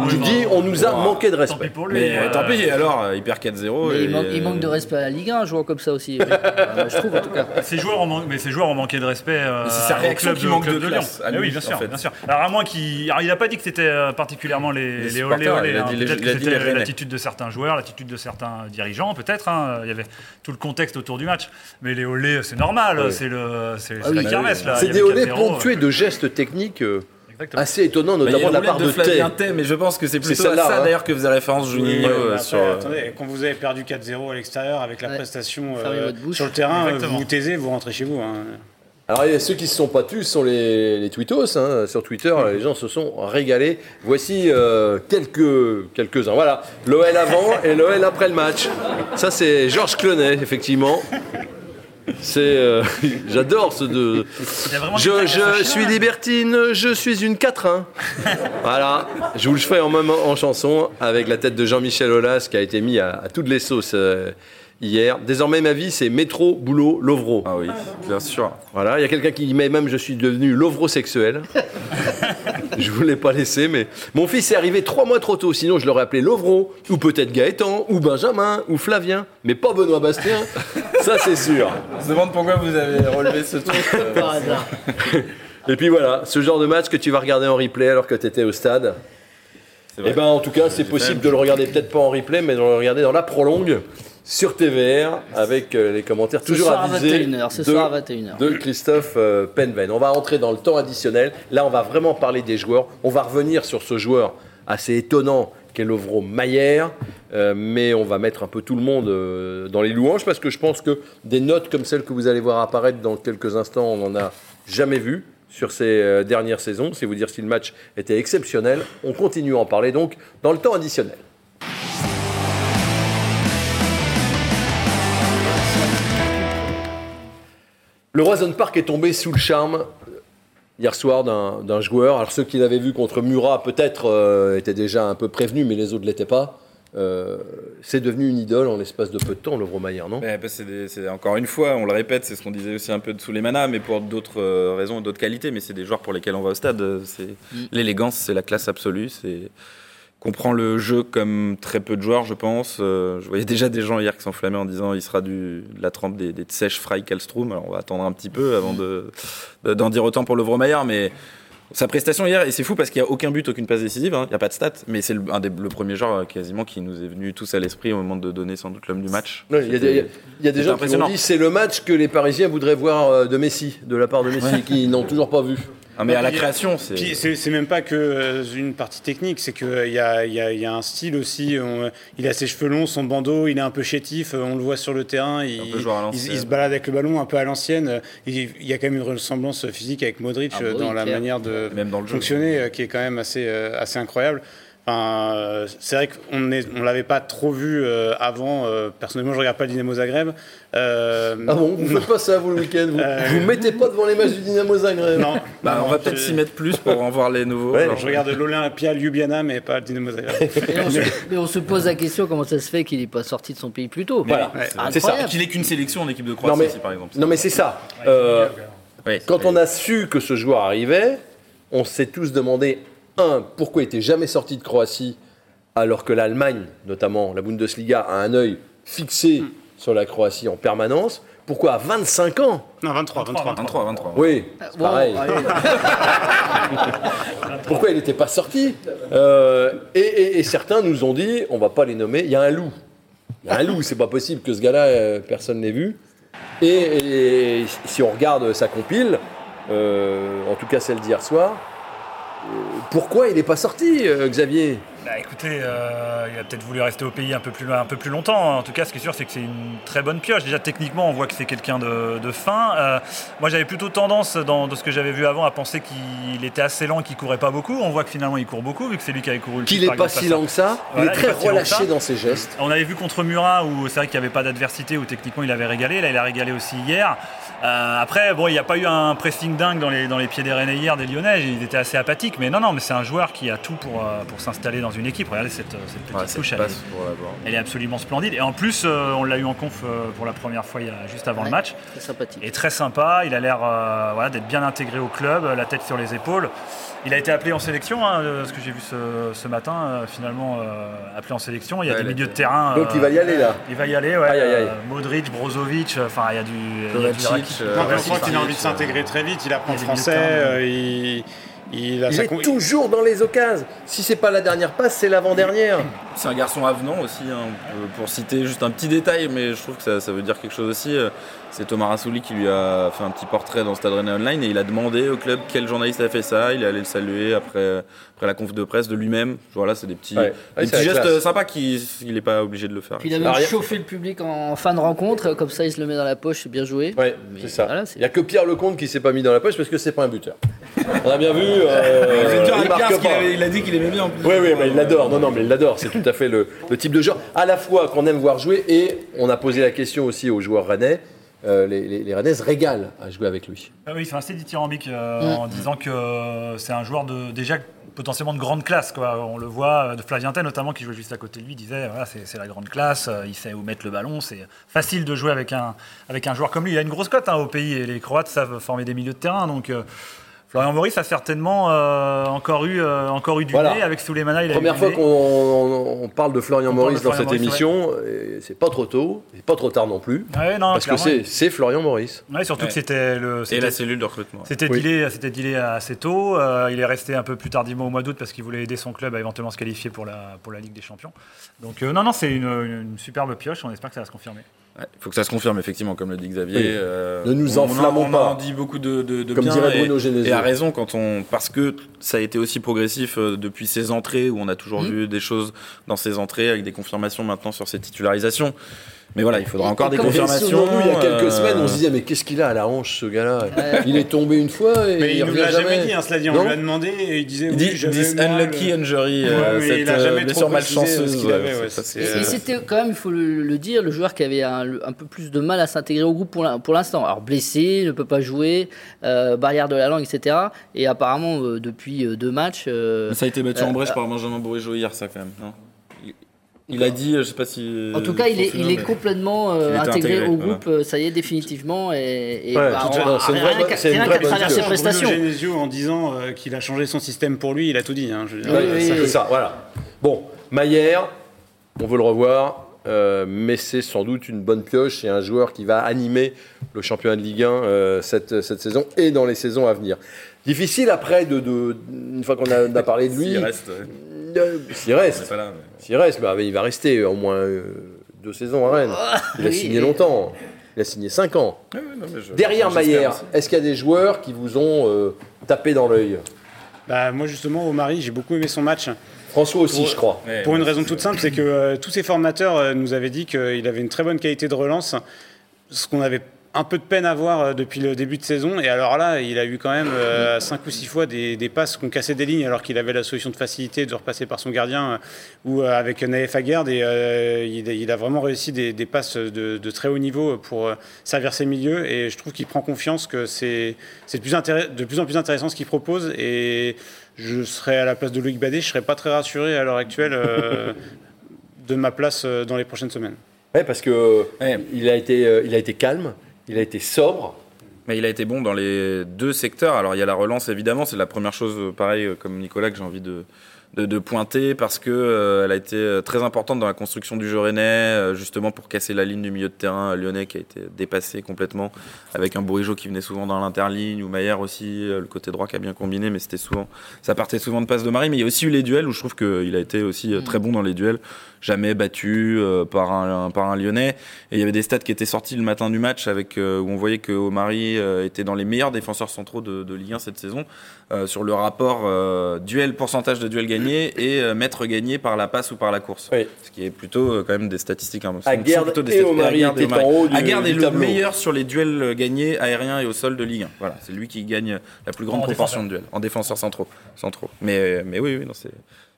Je dis, on nous a manqué de Tant pis respect. pour lui. Mais euh, tant pis, alors euh, il perd 4-0. Mais et, il, manque, il euh, manque de respect à la Ligue 1, un joueur comme ça aussi. Euh, je trouve en tout cas. Ces joueurs ont, man- mais ces joueurs ont manqué de respect euh, c'est sa au réaction club qui de, manque club de de classe, Lyon. à Eh oui, bien en sûr, fait. bien sûr. Alors à moins qu'il, il n'a pas dit que c'était particulièrement les, Les olé olé. hein. dit les- Peut-être il que c'était l'attitude de certains joueurs, l'attitude de certains dirigeants, peut-être. hein. Il y avait tout le contexte autour du match. Mais les olé, c'est normal. C'est le, c'est, la kermesse là. C'est des 4-0, ponctués de gestes techniques euh, Exactement. assez bah, a notamment de la part de Tay. Flavien Tay, mais je pense que c'est plutôt à ça hein. d'ailleurs que faisait référence Juninho Ouais, euh, sur. euh, attendez, quand vous avez perdu 4-0 à l'extérieur avec la Ouais. prestation euh, sur le terrain, Exactement. vous vous taisez, vous rentrez chez vous. hein. Alors, ceux qui se sont pas tus sont les, les tweetos. hein. Sur Twitter, les gens se sont régalés. Voici euh, quelques, quelques-uns. Voilà, l'OL avant et l'OL après le match. Ça, c'est Georges Clonet, effectivement. C'est, euh, j'adore ce de. Je, je suis libertine, je suis une 4-1. voilà, je vous le ferai en même en chanson avec la tête de Jean-Michel Aulas qui a été mis à, à toutes les sauces euh, hier. Désormais, ma vie, c'est métro, boulot, lovro. Ah oui, bien sûr. Voilà, il y a quelqu'un qui met même je suis devenu lovrosexuel. je ne voulais pas laisser, mais mon fils est arrivé trois mois trop tôt, sinon je l'aurais appelé Lovro, ou peut-être Gaëtan, ou Benjamin, ou Flavien, mais pas Benoît Bastien. Ça, c'est sûr. On se demande pourquoi vous avez relevé ce truc. euh, Par hasard. Et puis voilà, ce genre de match que tu vas regarder en replay alors que tu étais au stade. C'est Eh ben, en tout cas, c'est possible de le regarder peut-être pas en replay, mais de le regarder dans la prolongue sur TVR avec euh, les commentaires Ce toujours soir à avisés 21h. Ce de, soir à 21h. de Christophe euh, Penven. On va entrer dans le temps additionnel. Là, on va vraiment parler des joueurs. On va revenir sur ce joueur assez étonnant qu'est Lovro Maillère, euh, mais on va mettre un peu tout le monde euh, dans les louanges parce que je pense que des notes comme celles que vous allez voir apparaître dans quelques instants, on n'en a jamais vu sur ces euh, dernières saisons. C'est vous dire si le match était exceptionnel. On continue à en parler donc dans le temps additionnel. Le Roison Park est tombé sous le charme euh, hier soir d'un joueur. Alors ceux qui l'avaient vu contre Murat peut-être euh, étaient déjà un peu prévenus, mais les autres ne l'étaient pas. Euh, c'est devenu une idole en l'espace de peu de temps, Lovro Maillard, non? Bah, c'est des- c'est- encore une fois, on le répète, c'est ce qu'on disait aussi un peu de manas, mais pour d'autres euh, raisons et d'autres qualités. Mais c'est des joueurs pour lesquels on va au stade. C'est l'élégance, c'est la classe absolue. C'est comprend le jeu comme très peu de joueurs, je pense. Euh, je voyais déjà des gens hier qui s'enflammaient en disant il sera du, de la trempe des, des Tsech, Frey, Kallstrom. Alors on va attendre un petit peu avant de- de- d'en dire autant pour Maillard, mais sa prestation hier, et c'est fou parce qu'il n'y a aucun but, aucune passe décisive, hein, il n'y a pas de stats, mais c'est le, un des- le premier joueur euh, quasiment qui nous est venu tous à l'esprit au moment de donner sans doute l'homme du match. Il y a des, y a- des gens qui impressionnant. dit c'est le match que les Parisiens voudraient voir euh, de Messi, de la part de Messi, qui n'ont toujours pas vu. Ah, mais à la Puis- création, c'est. Puis c'est même pas que euh, une partie technique, c'est qu'il y a, il y, a, il y a un style aussi. on- il a ses cheveux longs, son bandeau, il est un peu chétif, euh, on le voit sur le terrain, il, Un peu joueur à il- l'ancienne. il se balade avec le ballon un peu à l'ancienne. euh, Il, il y a quand même une ressemblance physique avec Modric Ah euh, oui, dans la clair. manière de Même dans le jeu. fonctionner euh, qui est quand même assez, euh, assez incroyable. Enfin, euh, c'est vrai qu'on ne on l'avait pas trop vu euh, avant. euh, personnellement, je regarde pas le Dynamo Zagreb. Euh, Ah bon, vous faites pas ça vous le week-end Vous Euh, vous mettez pas devant les matchs du Dynamo Zagreb non, Bah, on va peut-être s'y mettre plus pour en voir les nouveaux. Ouais, Alors, Je regarde l'Olympia Ljubljana, mais pas le Dynamo Zagreb. Et on se- mais on se pose la question comment ça se fait qu'il n'est pas sorti de son pays plus tôt? Voilà, Ouais. c'est ça. Incroyable. Qu'il ait qu'une sélection en équipe de Non Croatie, mais, ici, par exemple. non mais c'est ça. Euh, Ouais. quand on a su que ce joueur arrivait, on s'est tous demandé, un, pourquoi il était jamais sorti de Croatie alors que l'Allemagne, notamment la Bundesliga, a un œil fixé sur la Croatie en permanence. Pourquoi à 25 ans? Non, 23, 23. 23, 23. Oui, c'est Bon, pareil. Pourquoi il n'était pas sorti? Euh, et, et- et certains nous ont dit, on va pas les nommer, il y a un loup. Il y a un loup, c'est pas possible que ce gars-là, euh, personne l'ait vu. Et, et si on regarde sa compile, euh, en tout cas celle d'hier soir, euh, pourquoi il n'est pas sorti, euh, Xavier? Bah écoutez, euh, il a peut-être voulu rester au pays un peu plus, un peu plus longtemps. En tout cas, ce qui est sûr, c'est que c'est une très bonne pioche. Déjà, techniquement, on voit que c'est quelqu'un de, de fin. Euh, moi, j'avais plutôt tendance, dans, de ce que j'avais vu avant, à penser qu'il était assez lent, qu'il courait pas beaucoup. On voit que finalement, il court beaucoup, vu que c'est lui qui avait couru le Qu'il n'est pas si lent que ça, Voilà, il est il est très si relâché dans ses gestes. On avait vu contre Murat où c'est vrai qu'il n'y avait pas d'adversité, où techniquement il avait régalé. Là, il a régalé aussi hier. Euh, après, bon, il n'y a pas eu un pressing dingue dans les, dans les pieds des Rennais hier, des Lyonnais. Ils étaient assez apathiques. Mais non, non, mais c'est un joueur qui a tout pour, pour s'installer dans une équipe. Regardez cette, cette petite Ouais, touche. Elle elle est absolument splendide. Et en plus, euh, on l'a eu en conf euh, pour la première fois il y a- juste avant le Ouais. match. C'est sympathique. Et très sympa. Il a l'air euh, voilà, d'être bien intégré au club, la tête sur les épaules. Il a été appelé en sélection, hein, euh, ce que j'ai vu ce, ce matin, euh, finalement euh, appelé en sélection. Il y a Ouais, des milieux de terrain. Donc euh, il va y aller là. il va y aller, ouais. Aïe, aïe, aïe. Euh, Modric, Brozovic, euh, enfin il y a du. il y a du Kovacic, euh, Kovacic, sent qu'il a envie de euh, s'intégrer très vite. Il apprend le français. euh, il, il a Il sa est con- toujours dans les occasions. Si c'est pas la dernière passe, c'est l'avant-dernière. C'est un garçon avenant aussi, hein, euh, pour citer juste un petit détail, mais je trouve que ça, ça veut dire quelque chose aussi. C'est Thomas Rassouli qui lui a fait un petit portrait dans Stade Rennais Online et il a demandé au club quel journaliste a fait ça. Il est allé le saluer après, après la conf de presse de lui-même. Voilà, c'est des petits, Ouais. des Ouais, petits gestes classe. sympas qu'il n'est pas obligé de le faire. Puis il a même chauffé le public en fin de rencontre, comme ça il se le met dans la poche, c'est bien joué. Ouais, Mais c'est ça. voilà, Il n'y a que Pierre Lecomte qui s'est pas mis dans la poche parce que c'est pas un buteur. On a bien vu. euh, il marque pas. a dit qu'il aimait bien en plus. Oui, oui, mais il l'adore. Non, non, mais il l'adore. C'est tout à fait le, le type de joueur. À la fois qu'on aime voir jouer et on a posé la question aussi aux joueurs rennais. Euh, les, les, les Rennais se régalent à jouer avec lui. Ah oui, c'est assez dithyrambique euh, Mm. en disant que euh, c'est un joueur de déjà potentiellement de grande classe. Quoi. On le voit, euh, de Flavien Ten notamment, qui jouait juste à côté de lui, disait voilà, c'est la grande classe, il sait où mettre le ballon, c'est facile de jouer avec un, avec un joueur comme lui. Il a une grosse cote hein, au pays et les Croates savent former des milieux de terrain. Donc, euh, Florian Maurice a certainement euh, encore, eu, euh, encore eu du Voilà. nez avec Souleymana. il Première fois qu'on on- on parle de Florian On Maurice de dans Florian cette Maurice, émission, c'est pas trop tôt, et pas trop tard non plus, Ouais, non, parce que clairement. c'est c'est Florian Maurice. Ouais, surtout Ouais. que c'était le. Et c'était- la cellule de recrutement. C'était Oui. dealé, c'était dealé assez tôt. Euh, il est resté un peu plus tardivement au mois d'août parce qu'il voulait aider son club à éventuellement se qualifier pour la, pour la Ligue des Champions. Donc euh, non, non, c'est une, une superbe pioche. On espère que ça va se confirmer. Il faut que ça se confirme, effectivement, comme le dit Xavier. Oui. Euh, Ne nous on- on enflammons en- pas. On en dit beaucoup de, de, de Comme bien dirait et- Bruno Genesio. Et à raison, quand on, parce que ça a été aussi progressif euh, depuis ses entrées, où on a toujours Mhm. vu des choses dans ses entrées, avec des confirmations maintenant sur ses titularisations. Mais voilà, il faudra encore des confirmations. Il y a quelques euh, semaines, on se disait, mais qu'est-ce qu'il a à la hanche, ce gars-là. Il est tombé une fois et Mais il, ne l'a jamais dit, hein, cela dit, on Non lui a demandé et il disait Il oui, this mal, unlucky injury, euh, cette il a jamais blessure malchanceuse. Et c'était quand même, il faut le, le dire, le joueur qui avait un, un peu plus de mal à s'intégrer au groupe pour l'in- pour l'instant. Alors blessé, ne peut pas jouer, euh, barrière de la langue, etc. Et apparemment, euh, depuis deux matchs, euh, Ça a été battu Euh, en brèche par Benjamin Bourigeau hier, ça quand même. Non? Il, a dit, euh, je sais pas si. en tout cas, il est, il est complètement euh, intégré, intégré, au voilà. groupe, euh, ça y est, définitivement. Et, et Ouais, bah, tout à on- fait, c'est une vraie- c'est une rien vraie bonne pioche. prestations. Bruno Genesio, en disant euh, qu'il a changé son système pour lui, il a tout dit. hein, je dire. Ouais, Oui, oui, ça oui. ça, voilà. Bon, Maillère, on veut le revoir, euh, mais c'est sans doute une bonne pioche. C'est un joueur qui va animer le championnat de Ligue 1 euh, cette, cette saison et dans les saisons à venir. Difficile après, de, de- une fois qu'on a, a parlé de lui, S'il reste, ouais. Euh, s'il Il reste, est pas là, mais- s'il reste, bah, il va rester au moins euh, deux saisons à Rennes. Il a Oui, signé longtemps. Il a signé 5 ans. Ouais, ouais, non, mais je- Derrière Maillère, est-ce qu'il y a des joueurs qui vous ont euh, tapé dans l'œil? Bah, moi, justement, au Mari, j'ai beaucoup aimé son match. François aussi, Pour- je crois. Ouais, Pour une raison toute simple, c'est que euh, tous ses formateurs euh, nous avaient dit qu'il avait une très bonne qualité de relance, ce qu'on avait un peu de peine à voir euh, depuis le début de saison. Et alors là, il a eu quand même euh, cinq ou six fois des, des passes qui ont cassé des lignes, alors qu'il avait la solution de facilité de repasser par son gardien euh, ou euh, avec Naef Aguerd. Et euh, il, il a vraiment réussi des, des passes de, de très haut niveau pour euh, servir ses milieux. Et je trouve qu'il prend confiance que c'est c'est de, plus de plus en plus intéressant ce qu'il propose. Et je serais à la place de Loïc Badet, je serais pas très rassuré à l'heure actuelle euh, de ma place euh, dans les prochaines semaines. Ouais, parce que Ouais. il, a été, euh, il a été calme, il a été sobre. Mais il a été bon dans les deux secteurs. Alors il y a la relance évidemment, c'est la première chose, euh, pareil euh, comme Nicolas, que j'ai envie de, de, de pointer parce que euh, elle a été euh, très importante dans la construction du jeu rennais, euh, justement pour casser la ligne du milieu de terrain lyonnais qui a été dépassé complètement avec un Bourigeau qui venait souvent dans l'interligne ou Maillère aussi, le côté droit qui a bien combiné, mais c'était souvent, ça partait souvent de passes de Marie. Mais il y a aussi eu les duels où je trouve qu'il a été aussi très bon dans les duels, jamais battu par un, par un Lyonnais. Et il y avait des stats qui étaient sortis le matin du match avec où on voyait que Omari était dans les meilleurs défenseurs centraux de, de Ligue 1 cette saison sur le rapport duel pourcentage de duels et euh, mètres gagnés par la passe ou par la course. Oui. Ce qui est plutôt euh, quand même des statistiques. Hein, Aguerd et. Omari étaient en haut du- Aguerd est du le tableau. meilleur sur les duels gagnés aériens et au sol de Ligue 1. Voilà, c'est lui qui gagne la plus grande En proportion défenseur. de duels en défenseurs centraux. centraux. Mais, mais oui, oui, non, c'est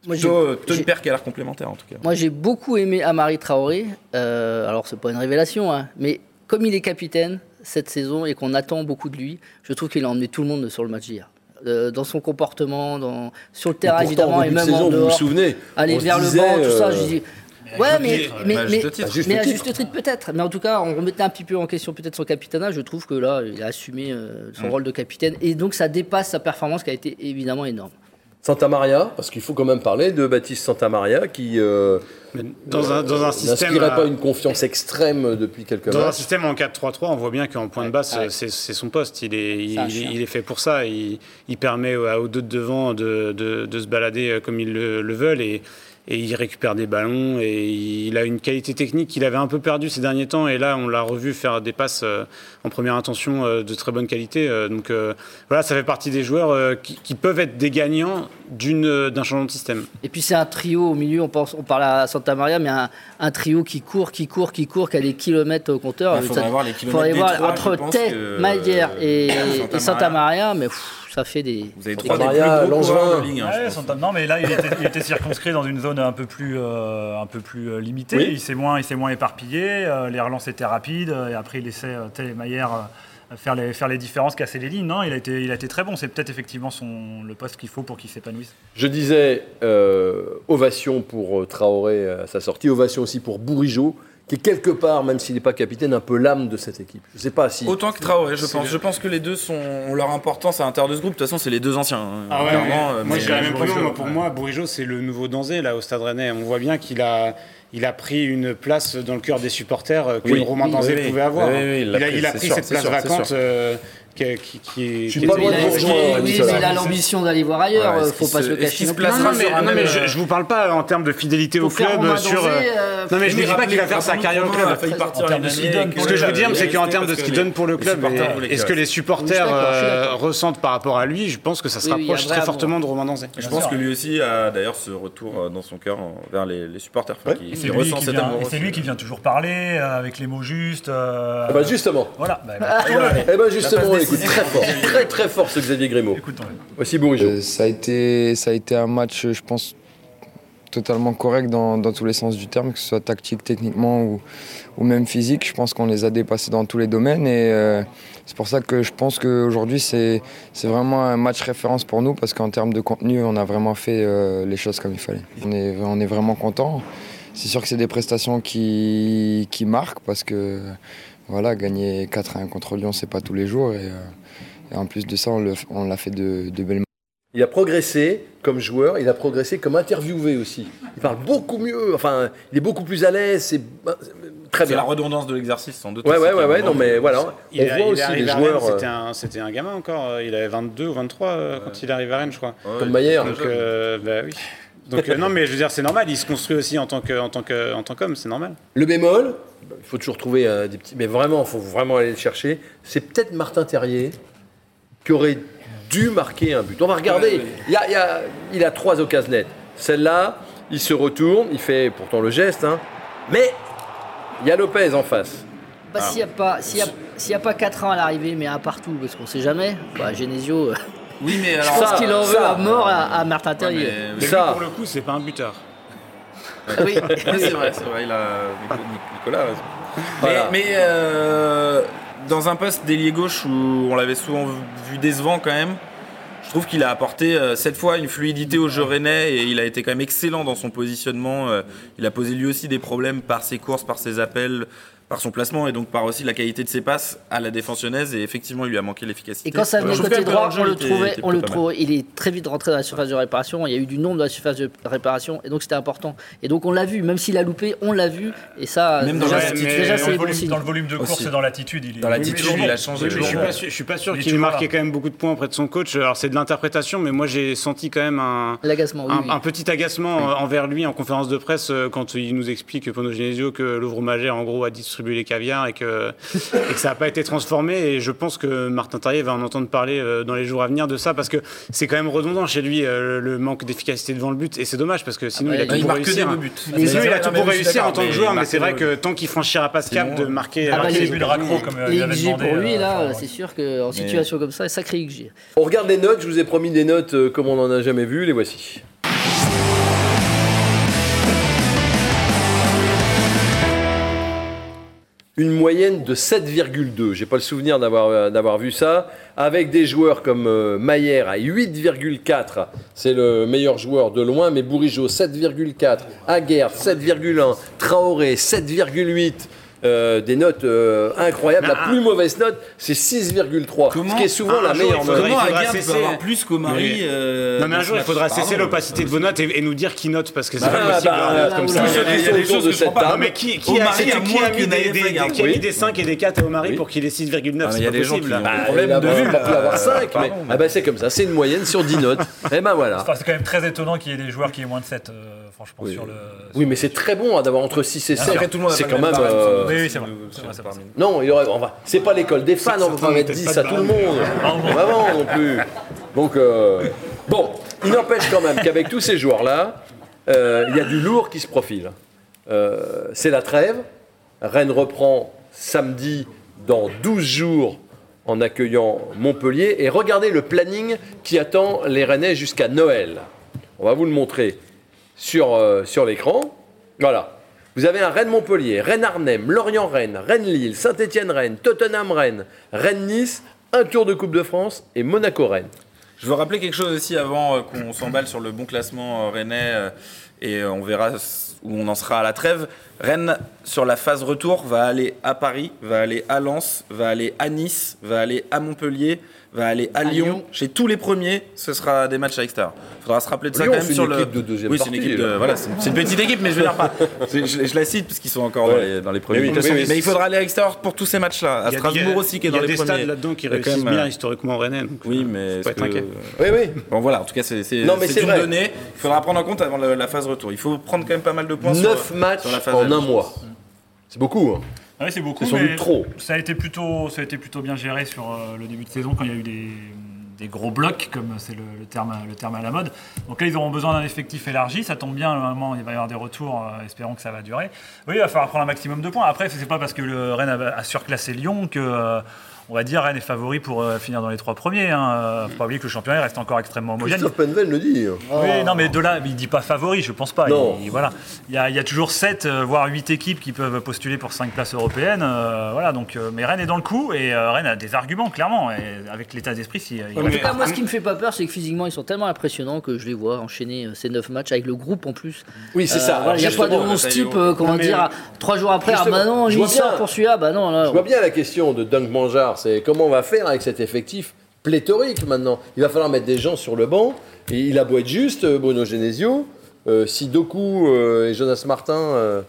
Moi, plutôt, une paire qui a l'air complémentaire en tout cas. Moi, j'ai beaucoup aimé Amari Traoré. Euh, alors, c'est pas une révélation, hein, mais comme il est capitaine cette saison et qu'on attend beaucoup de lui, je trouve qu'il a emmené tout le monde sur le match d'hier. Euh, dans son comportement, dans, sur le terrain Pourtant, évidemment, en et de même en saison, vous vous dehors. souvenez aller vers le banc, tout ça. euh, Je dis, ouais, mais, mais, à mais, juste titre. à juste mais à titre. juste titre peut-être. Mais en tout cas, on remettait un petit peu en question peut-être son capitanat. Je trouve que là, il a assumé euh, son rôle de capitaine et donc ça dépasse sa performance qui a été évidemment énorme. Santa Maria, parce qu'il faut quand même parler de Baptiste Santa Maria qui euh, Mais Dans un, dans un système. n'inspirait pas euh, une confiance extrême depuis quelques Dans un système en 4-3-3, on voit bien qu'en point de basse, ouais. c'est son poste. Il est, il, est- chien. il est fait pour ça. Il, il permet aux deux de devant de, de- de se balader euh, comme ils le, le veulent et, et il récupère des ballons et il a une qualité technique qu'il avait un peu perdue ces derniers temps. Et là, on l'a revu faire des passes euh, en première intention euh, de très bonne qualité. Euh, Donc euh, voilà, ça fait partie des joueurs qui, qui peuvent être des gagnants d'une- d'un changement de système. Et puis c'est un trio au milieu, on, pense, on parle à Santa Maria, mais un, un trio qui court, qui court, qui court, qui a des kilomètres au compteur. Il faudrait Ça- voir les kilomètres voir des trois, entre Tay, que, Maillère et, Santa et Santa Maria. Maria, mais pff, ça fait des. Vous avez trois des Maria, plus gros Langevin. coureurs de Ligue 1, je Ouais, pense. Santa- non, mais là, il était, il était circonscrit dans une zone un peu plus, euh, un peu plus euh, limitée. Oui. Il s'est moins, il s'est moins éparpillé. euh, les relances étaient rapides. et après, il laissait euh, Tay et Maillère euh, faire, les, faire les différences, casser les lignes. Non, il a été, il a été très bon. C'est peut-être effectivement son, le poste qu'il faut pour qu'il s'épanouisse. Je disais euh, ovation pour Traoré à sa sortie, ovation aussi pour Bourigeau qui est quelque part, même s'il n'est pas capitaine, un peu l'âme de cette équipe. Je sais pas si. Autant que Traoré, je pense. Je pense que les deux sont, ont leur importance à l'intérieur de ce groupe. De toute façon, c'est les deux anciens. hein, Ah ouais, clairement, mais euh, moi je dirais même plus loin. Moi, pour moi, Bourigeau, c'est le nouveau Danzé là au Stade Rennais. On voit bien qu'il a, il a pris une place dans le cœur des supporters euh, que Oui. Romain Oui, Danzé oui, pouvait avoir. Oui, oui, oui, il, il a, l'a il a pris, cette sûr, place vacante euh, qui, qui, qui est. Je suis qui pas est- loin de Il vous a- rejoindre, oui, mais Nicolas. il a l'ambition d'aller voir ailleurs. Ouais, euh, est-ce faut pas se- cacher. non plus. placera Non, non, mais, non, mais je, euh, je vous parle pas en termes de fidélité au club sur. Euh, euh, Non mais je ne dis pas qu'il va faire sa carrière au club. ce que je veux dire, est c'est qu'en termes de ce qu'il donne pour le club et, ce que les supporters euh, ressentent par rapport à lui, je pense que ça se rapproche très fortement de Romain Danzé. Je pense que lui aussi a d'ailleurs ce retour euh, dans son cœur vers les, supporters. C'est lui, qui vient, amour et c'est aussi. lui qui vient toujours parler euh, avec les mots justes. euh, Ah justement. Voilà. Bah, bah. Eh ben justement, écoute très fort, très très fort ce Xavier Grimaud. Voici Bourigeau. Euh, ça, a été, ça a été un match, je pense, totalement correct dans, dans tous les sens du terme, que ce soit tactique, techniquement ou, ou même physique. Je pense qu'on les a dépassés dans tous les domaines et euh, c'est pour ça que je pense qu'aujourd'hui c'est c'est vraiment un match référence pour nous parce qu'en termes de contenu, on a vraiment fait euh, les choses comme il fallait. On est, on est vraiment content. C'est sûr que c'est des prestations qui, qui marquent parce que voilà, gagner 4 à 1 contre Lyon, c'est pas tous les jours et, euh, et en plus de ça, on l'a fait de, de belle Il a progressé comme joueur, il a progressé comme interviewé aussi. Il parle beaucoup mieux, enfin, il est beaucoup plus à l'aise, c'est bah, très C'est la bien. redondance de l'exercice sans doute. Ouais, ouais, ouais, ouais, non mais voilà. Il On est- voit il aussi Rennes, joueurs euh, C'était un, gamin encore. euh, Il avait 22 ou 23 euh, quand il arrive à Rennes, je crois. Ouais, comme il- Maillère. Donc, euh, bah oui. Donc euh, non, mais je veux dire, c'est normal. Il se construit aussi en tant que, en tant que, en tant qu'homme, c'est normal. Le bémol, il faut toujours trouver euh, des petits. Mais vraiment, il faut vraiment aller le chercher. C'est peut-être Martin Terrier qui aurait dû marquer un but. On va regarder. Il, y a, il, y a, il a trois occasions nettes. Celle-là, il se retourne, il fait pourtant le geste. hein. Mais il y a Lopez en face. Bah, s'il n'y a pas, s'il y a, s'il y a pas 4 ans à l'arrivée, mais un partout, parce qu'on sait jamais. Bah, Genesio, euh, Oui, mais je alors. pense Ça, qu'il en veut ça. à mort à, à Martin Ouais, Terrier. mais- Mais Ça. lui, pour le coup, c'est pas un buteur. Oui. C'est vrai, c'est vrai, il a... Nicolas. Voilà. Mais, mais, euh, dans un poste d'ailier gauche où on l'avait souvent vu décevant quand même, je trouve qu'il a apporté euh, cette fois une fluidité au jeu rennais et il a été quand même excellent dans son positionnement. euh, il a posé lui aussi des problèmes par ses courses, par ses appels, par son placement et donc par aussi la qualité de ses passes à la défense lyonnaise et effectivement il lui a manqué l'efficacité. Et quand ça venait trouve côté droit, on le trouvait, était on le trouve, il est très vite rentré dans la surface de réparation. Il y a eu du nombre dans la surface de réparation, et donc c'était important. Et donc on l'a vu, même s'il a loupé, on l'a vu, et ça, Même dans déjà, déjà, dans, c'est bon dans le volume de course Aussi. et dans l'attitude, il est. Dans l'attitude, il a changé. Je suis pas bon. sûr, je suis pas sûr qu'il marquait quand même beaucoup de points auprès de son coach. Alors c'est de l'interprétation, mais moi j'ai senti quand même un, oui, un, oui. un petit agacement envers lui en conférence de presse euh, quand il nous explique Pono Genesio que Louvre Magère en gros a distribué les caviars et que, et que ça n'a pas été transformé. Et je pense que Martin Terrier va en entendre parler euh, dans les jours à venir de ça parce que c'est quand même redondant chez lui euh, le manque d'efficacité devant le but et c'est dommage parce que sinon Ah bah, il a tout il pour marque que réussir. hein. Mais sinon, il a tout pour réussir en tant que joueur, mais c'est vrai que tant qu'il franchira pas ce cap de marquer. Ah bah, les buts de raccro, comme euh, il avait demandé. pour lui, là, c'est sûr qu'en situation comme ça, sacré XG. On regarde les notes, je vous ai promis des notes comme on n'en a jamais vu, les voici. Une moyenne de 7,2. J'ai pas le souvenir d'avoir euh, d'avoir vu ça. Avec des joueurs comme euh, Mayer à 8,4. C'est le meilleur joueur de loin, mais Bourigeau 7,4. Aguerre 7,1. Traoré 7,8. Euh, des notes euh, incroyables. La plus mauvaise note, c'est 6,3. Comment Ce qui est souvent la meilleure il note. Comment Aguerd peut avoir plus qu'Omari Mais- euh, Non mais un jour il faudra cesser l'opacité de vos notes et, et nous dire qui note parce que c'est Ah, pas possible. bah, de notes comme ça. il y a des choses de cette table. Mais qui, qui, a, mis des, Naïef des- Aguerd. qui a mis Oui. des 5 et des 4 à Omari Oui. pour qu'il ait 6,9 Ah, mais C'est il y a pas des gens possible. Bah, il a de pas vue. pu avoir 5, mais pardon. ah bah, c'est comme ça, c'est une moyenne sur 10 notes. Et ben voilà. C'est quand même très étonnant qu'il y ait des joueurs qui aient moins de 7, franchement, Oui. sur le. Oui, mais c'est très bon hein, d'avoir entre 6 et 7. Après, tout le monde a C'est quand même. Oui, c'est vrai. Non, il aurait, on va, c'est pas l'école des fans, on va pas mettre 10 à tout le monde. Vraiment non plus. Donc, euh, bon, il n'empêche quand même qu'avec tous ces joueurs-là, euh, il y a du lourd qui se profile. Euh, c'est la trêve. Rennes reprend samedi dans 12 jours en accueillant Montpellier. Et regardez le planning qui attend les Rennais jusqu'à Noël. On va vous le montrer sur, sur l'écran. Voilà. Vous avez un Rennes-Montpellier, Rennes-Arnhem, Lorient-Rennes, Rennes-Lille, Saint-Étienne-Rennes, Tottenham-Rennes, Rennes-Nice, un tour de Coupe de France et Monaco-Rennes. Je veux rappeler quelque chose aussi avant euh, qu'on s'emballe sur le bon classement euh, rennais euh, et on verra où on en sera à la trêve. Rennes, sur la phase retour, va aller à Paris, va aller à Lens, va aller à Nice, va aller à Montpellier, va aller à, Lyon. Lyon. Chez tous les premiers, ce sera des matchs à l'extérieur. Il faudra se rappeler de ça Lyon, quand même c'est sur une le. équipe de deuxième oui, c'est une équipe de. là. Voilà, c'est une petite équipe, mais je veux dire pas. Je, je la cite parce qu'ils sont encore dans, Ouais. les, dans les premiers. Mais oui, oui, mais il faudra aller à l'extérieur pour tous ces matchs-là. À Il y a- Strasbourg aussi qui est dans Il y a les des premiers. stades là-dedans qui réussissent même, bien euh, historiquement rennais. donc, Oui, euh, mais faut pas être inquiet. Oui, oui. Bon voilà, en tout cas c'est c'est- Non, mais c'est c'est une donnée. Il faudra prendre en compte avant la phase retour. Il faut prendre quand même pas mal de points. sur- 9 matchs sur la phase en un mois. C'est beaucoup. hein. Ah oui, c'est beaucoup. Mais trop. Ça a été plutôt, ça a été plutôt bien géré sur euh, le début de saison quand il y a eu des, des gros blocs, comme c'est le, le terme, le terme à la mode. Donc là, ils auront besoin d'un effectif élargi. Ça tombe bien, normalement, il va y avoir des retours. euh, espérons que ça va durer. Oui, il va falloir prendre un maximum de points. Après, c'est pas parce que le Rennes a, a surclassé Lyon que. euh, on va dire Rennes est favori pour euh, finir dans les trois premiers. Hein. Euh, Faut pas oublier que le championnat reste encore extrêmement homogène. Christophe Penvel le dit. Oui, non, mais de là, il dit pas favori, je pense pas. Non. Il, voilà. il, y a, il y a toujours 7, voire 8 équipes qui peuvent postuler pour 5 places européennes. euh, voilà, donc, euh, mais Rennes est dans le coup et euh, Rennes a des arguments, clairement. Et avec l'état d'esprit, si, il En tout cas, moi, ce qui me fait pas peur, c'est que physiquement, ils sont tellement impressionnants que je les vois enchaîner euh, ces 9 matchs avec le groupe en plus. Oui, c'est Euh, ça. voilà, Il n'y a pas de Justement, 11 ça, type, euh, comment dire, trois jours après, ah bah non, je il vois sort bien. pour celui-là, bah non, là. Je vois bien la question de Dunk Manjar, c'est comment on va faire avec cet effectif pléthorique maintenant. Il va falloir mettre des gens sur le banc, il a beau être juste, euh, Bruno Genesio, euh, si Doku euh, et Jonas Martin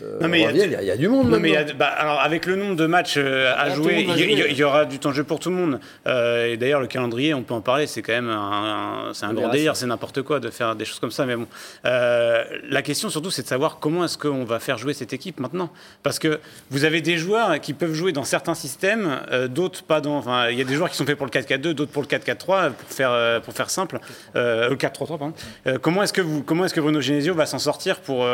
euh, Non, mais il y a- y, y du monde Non, mais il y maintenant. a- bah, alors avec le nombre de matchs euh, à Ah, jouer, il y, aura du temps de jeu pour tout le monde. Euh, et d'ailleurs, le calendrier, on peut en parler, c'est quand même un, un- c'est un On grand délire, c'est n'importe quoi de faire des choses comme ça. Mais bon, la question surtout, c'est de savoir comment est-ce qu'on va faire jouer cette équipe maintenant. Parce que vous avez des joueurs qui peuvent jouer dans certains systèmes, d'autres pas dans. Enfin, il y a des joueurs qui sont faits pour le 4-4-2, d'autres pour le 4-4-3, pour faire pour faire simple. Le 4-3-3, pardon. Comment est-ce que vous, comment est-ce que Bruno Genesio va s'en sortir pour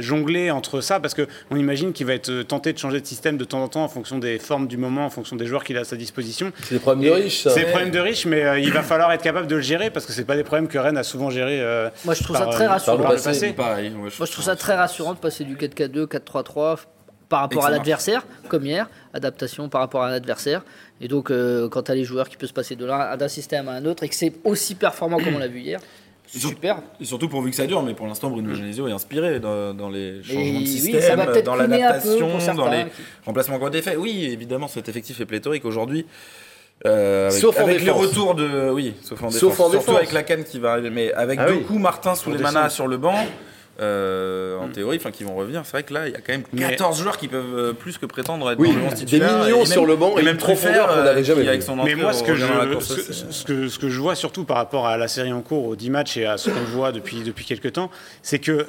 jongler entre ça Parce que on imagine qu'il va être euh, tenté de changer de système de temps en temps en fonction des formes du moment, en fonction des joueurs qu'il a à sa disposition. C'est des problèmes de riches, ça. C'est des problèmes de riches, mais euh, il va falloir être capable de le gérer parce que c'est pas des problèmes que Rennes a souvent gérés. euh, Moi, je trouve par, ça très rassurant. par le passé. passé. Pareil, ouais, Moi, je trouve ça très rassurant de passer du 4-4-2, 4-3-3 par rapport ça à l'adversaire, comme hier, adaptation par rapport à l'adversaire. Et donc, euh, quand tu as les joueurs qui peuvent se passer de l'un d'un système à un autre et que c'est aussi performant comme on l'a vu hier, super. Et surtout pourvu que ça dure, mais pour l'instant Bruno Genesio est inspiré dans, dans les changements de système, dans l'adaptation, certains dans les qui- remplacements qui ont été faits. Oui, évidemment, cet effectif est pléthorique aujourd'hui. Euh, avec Sauf en avec les retours de. Oui, sauf en Sauf défense. en Surtout défense. avec la canne qui va arriver. Mais avec Ah oui. Doku, Martin, sous les descend. manas sur le banc, euh, en théorie, enfin qui vont revenir, c'est vrai que là, il y a quand même Mais- 14 joueurs qui peuvent euh, plus que prétendre être Oui, dans le 11 des millions même- sur le banc et même profondeur qu'on euh, n'avait jamais qui, avec son Mais moi, ce que, je, course ce, aussi. ce que, ce que je vois surtout par rapport à la série en cours, aux 10 matchs et à ce qu'on voit depuis, depuis quelques temps, c'est que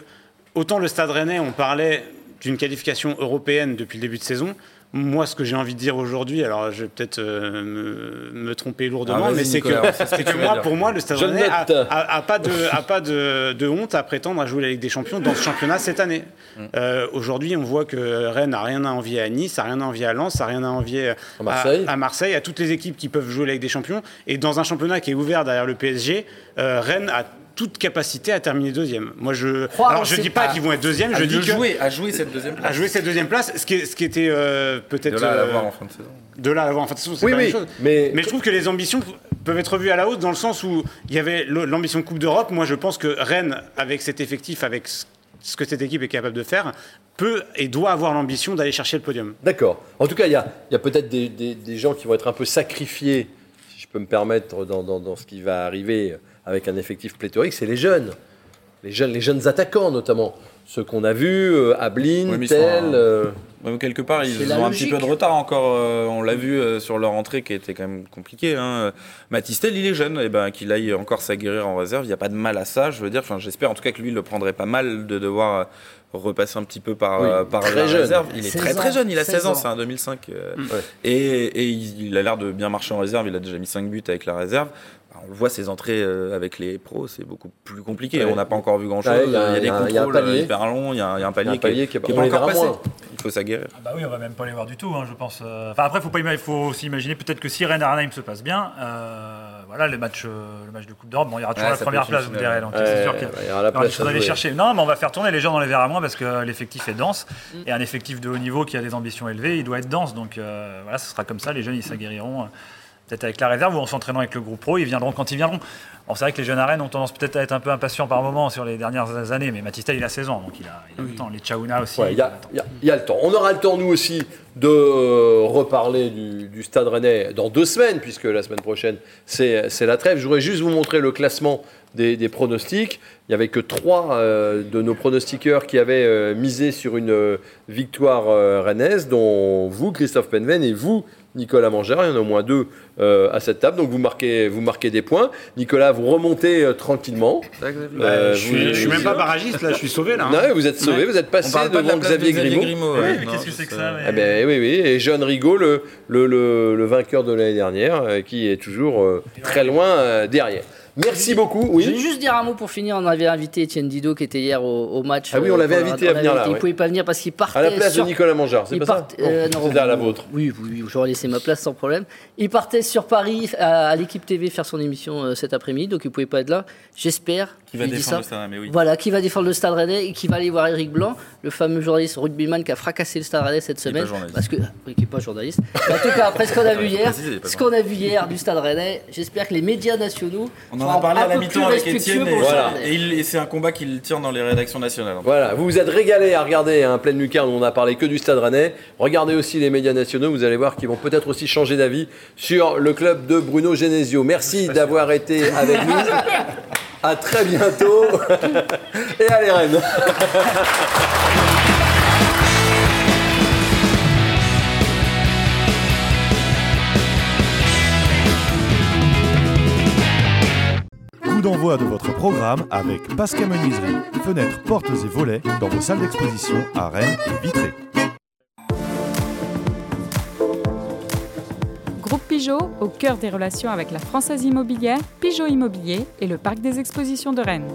autant le Stade Rennais, on parlait d'une qualification européenne depuis le début de saison. Moi, ce que j'ai envie de dire aujourd'hui, alors je vais peut-être euh, me, me tromper lourdement, Ah, mais c'est que, moi, pour moi, le Stade Rennais a, note. a- a pas, de, a pas de, de honte à prétendre à jouer la Ligue des Champions dans ce championnat cette année. Mm. Euh, aujourd'hui, on voit que Rennes n'a rien à envier à Nice, n'a rien à envier à Lens, n'a rien à envier À Marseille. à Marseille, à toutes les équipes qui peuvent jouer la Ligue des Champions. Et dans un championnat qui est ouvert derrière le PSG, euh, Rennes a toute capacité à terminer deuxième. Moi, je, Croire, alors je dis pas pas. qu'ils vont être deuxième, À je dis de que jouer, à jouer cette deuxième à place. jouer cette deuxième place, ce qui, ce qui était euh, peut-être De là à euh, voir en fin de saison. de là à l'avoir en fin de saison, c'est Oui, pas la oui, même chose. mais- Mais je trouve que les ambitions peuvent être revues à la hausse dans le sens où il y avait l'ambition Coupe d'Europe. Moi, je pense que Rennes, avec cet effectif, avec ce ce que cette équipe est capable de faire, peut et doit avoir l'ambition d'aller chercher le podium. D'accord. En tout cas, il y a, il y a peut-être des, des- des gens qui vont être un peu sacrifiés, si je peux me permettre, dans, dans- dans ce qui va arriver avec un effectif pléthorique, c'est les jeunes. Les jeunes, les jeunes attaquants, notamment. Ceux qu'on a vus, euh, Ablin, Oui, Tel. Quelque part, ils ont un petit peu de retard encore. euh, on l'a vu euh, sur leur entrée qui était quand même compliquée. Hein. Matistel, il est jeune, et ben qu'il aille encore s'aguerrir en réserve. Il n'y a pas de mal à ça, je veux dire. Enfin, j'espère en tout cas que lui il le prendrait pas mal de devoir euh, repasser un petit peu par, Oui, par la jeune. réserve. Il est 16 très très jeune, il a 16 ans, 16 ans. c'est un 2005. euh, Ouais. et, et il, il a l'air de bien marcher en réserve. Il a déjà mis 5 buts avec la réserve. Bah, On le voit, ses entrées avec les pros, c'est beaucoup plus compliqué. Ouais. On n'a pas encore vu grand chose. Ouais, il, y a des contrôles palier. hyper longs, il y a, un- palier, qui qui est- pas encore passé. moins. Il faut s'aguerrir. Ah bah oui, on va même pas les voir du tout, hein, je pense. euh. Enfin après, faut pas, il faut aussi imaginer peut-être que si Rennes Arnhem se passe bien, euh, voilà, les matchs, euh, le match de Coupe d'Europe, bon, il y aura toujours Ouais, la première place, direz. Donc Ouais, c'est sûr qu'il y aura la place aller chercher. Non, mais on va faire tourner les gens dans les verres à moins parce que l'effectif est dense et un effectif de haut niveau qui a des ambitions élevées, il doit être dense. Donc euh, voilà, ce sera comme ça, les jeunes ils s'aguerriront. Peut-être avec la réserve ou en s'entraînant avec le groupe pro. Ils viendront quand ils viendront. Alors c'est vrai que les jeunes arènes ont tendance peut-être à être un peu impatients par moment sur les dernières années, mais Matista il a 16 ans, donc il a, il a le temps. Les Chaouna aussi. Ouais, Il y, a- il y a- il y a le temps. On aura le temps, nous aussi, de euh, reparler du, du Stade Rennais dans deux semaines, puisque la semaine prochaine, c'est c'est la trêve. Je voudrais juste vous montrer le classement des, des pronostics. Il n'y avait que trois euh, de nos pronostiqueurs qui avaient euh, misé sur une euh, victoire euh, rennaise, dont vous, Christophe Penven, et vous, Nicolas Mangère. Il y en a au moins deux euh, à cette table, donc vous marquez, vous marquez des points. Nicolas, vous remontez euh, tranquillement. Euh, je, suis, vous- je suis même pas barragiste là, je suis sauvé là. hein. Non, vous êtes sauvé, vous êtes passé devant Xavier Grimaud. ouais. Mais Non, qu'est-ce que c'est que ça mais- Eh ben, oui, oui. Et John Rigaud, le, le, le- le vainqueur de l'année dernière, euh, qui est toujours euh, très loin euh, derrière. Merci beaucoup. Je vais juste dire un mot pour finir. On avait invité Étienne Dido qui était hier au, au match. Ah oui, on euh, l'avait invité à on venir là. Il ouais. pouvait pas venir parce qu'il partait À la place sur de Nicolas Mangard, c'est Il pas ça part- euh, non, C'est à la vôtre. Oui, oui, oui, j'aurais laissé ma place sans problème. Il partait sur Paris à, à l'équipe TV faire son émission euh, cet après-midi, donc il pouvait pas être là. J'espère Qui va défendre ça. le Stade, mais oui. Voilà, qui va défendre le Stade Rennais et qui va aller voir Eric Blanc, le fameux journaliste rugbyman qui a fracassé le Stade Rennais cette semaine. Parce que, oui, qui n'est pas journaliste. Mais en tout cas, après ce qu'on a vu hier, ce qu'on a vu hier du Stade Rennais, j'espère que les médias nationaux On en a parlé à la mi-temps avec Étienne et, Voilà. Rennais. et c'est un combat qu'il tire dans les rédactions nationales. Voilà, vous vous êtes régalé à regarder un pleine lucarne où on a parlé que du Stade Rennais. Regardez aussi les médias nationaux, vous allez voir qu'ils vont peut-être aussi changer d'avis sur le club de Bruno Genesio. Merci d'avoir été avec nous. À très bientôt. Et allez Rennes. Coup d'envoi de votre programme avec Pascal Menuiserie, fenêtres, portes et volets dans vos salles d'exposition à Rennes et Vitré. Pigeot, au cœur des relations avec la Française Immobilière, Pigeot Immobilier et le Parc des Expositions de Rennes.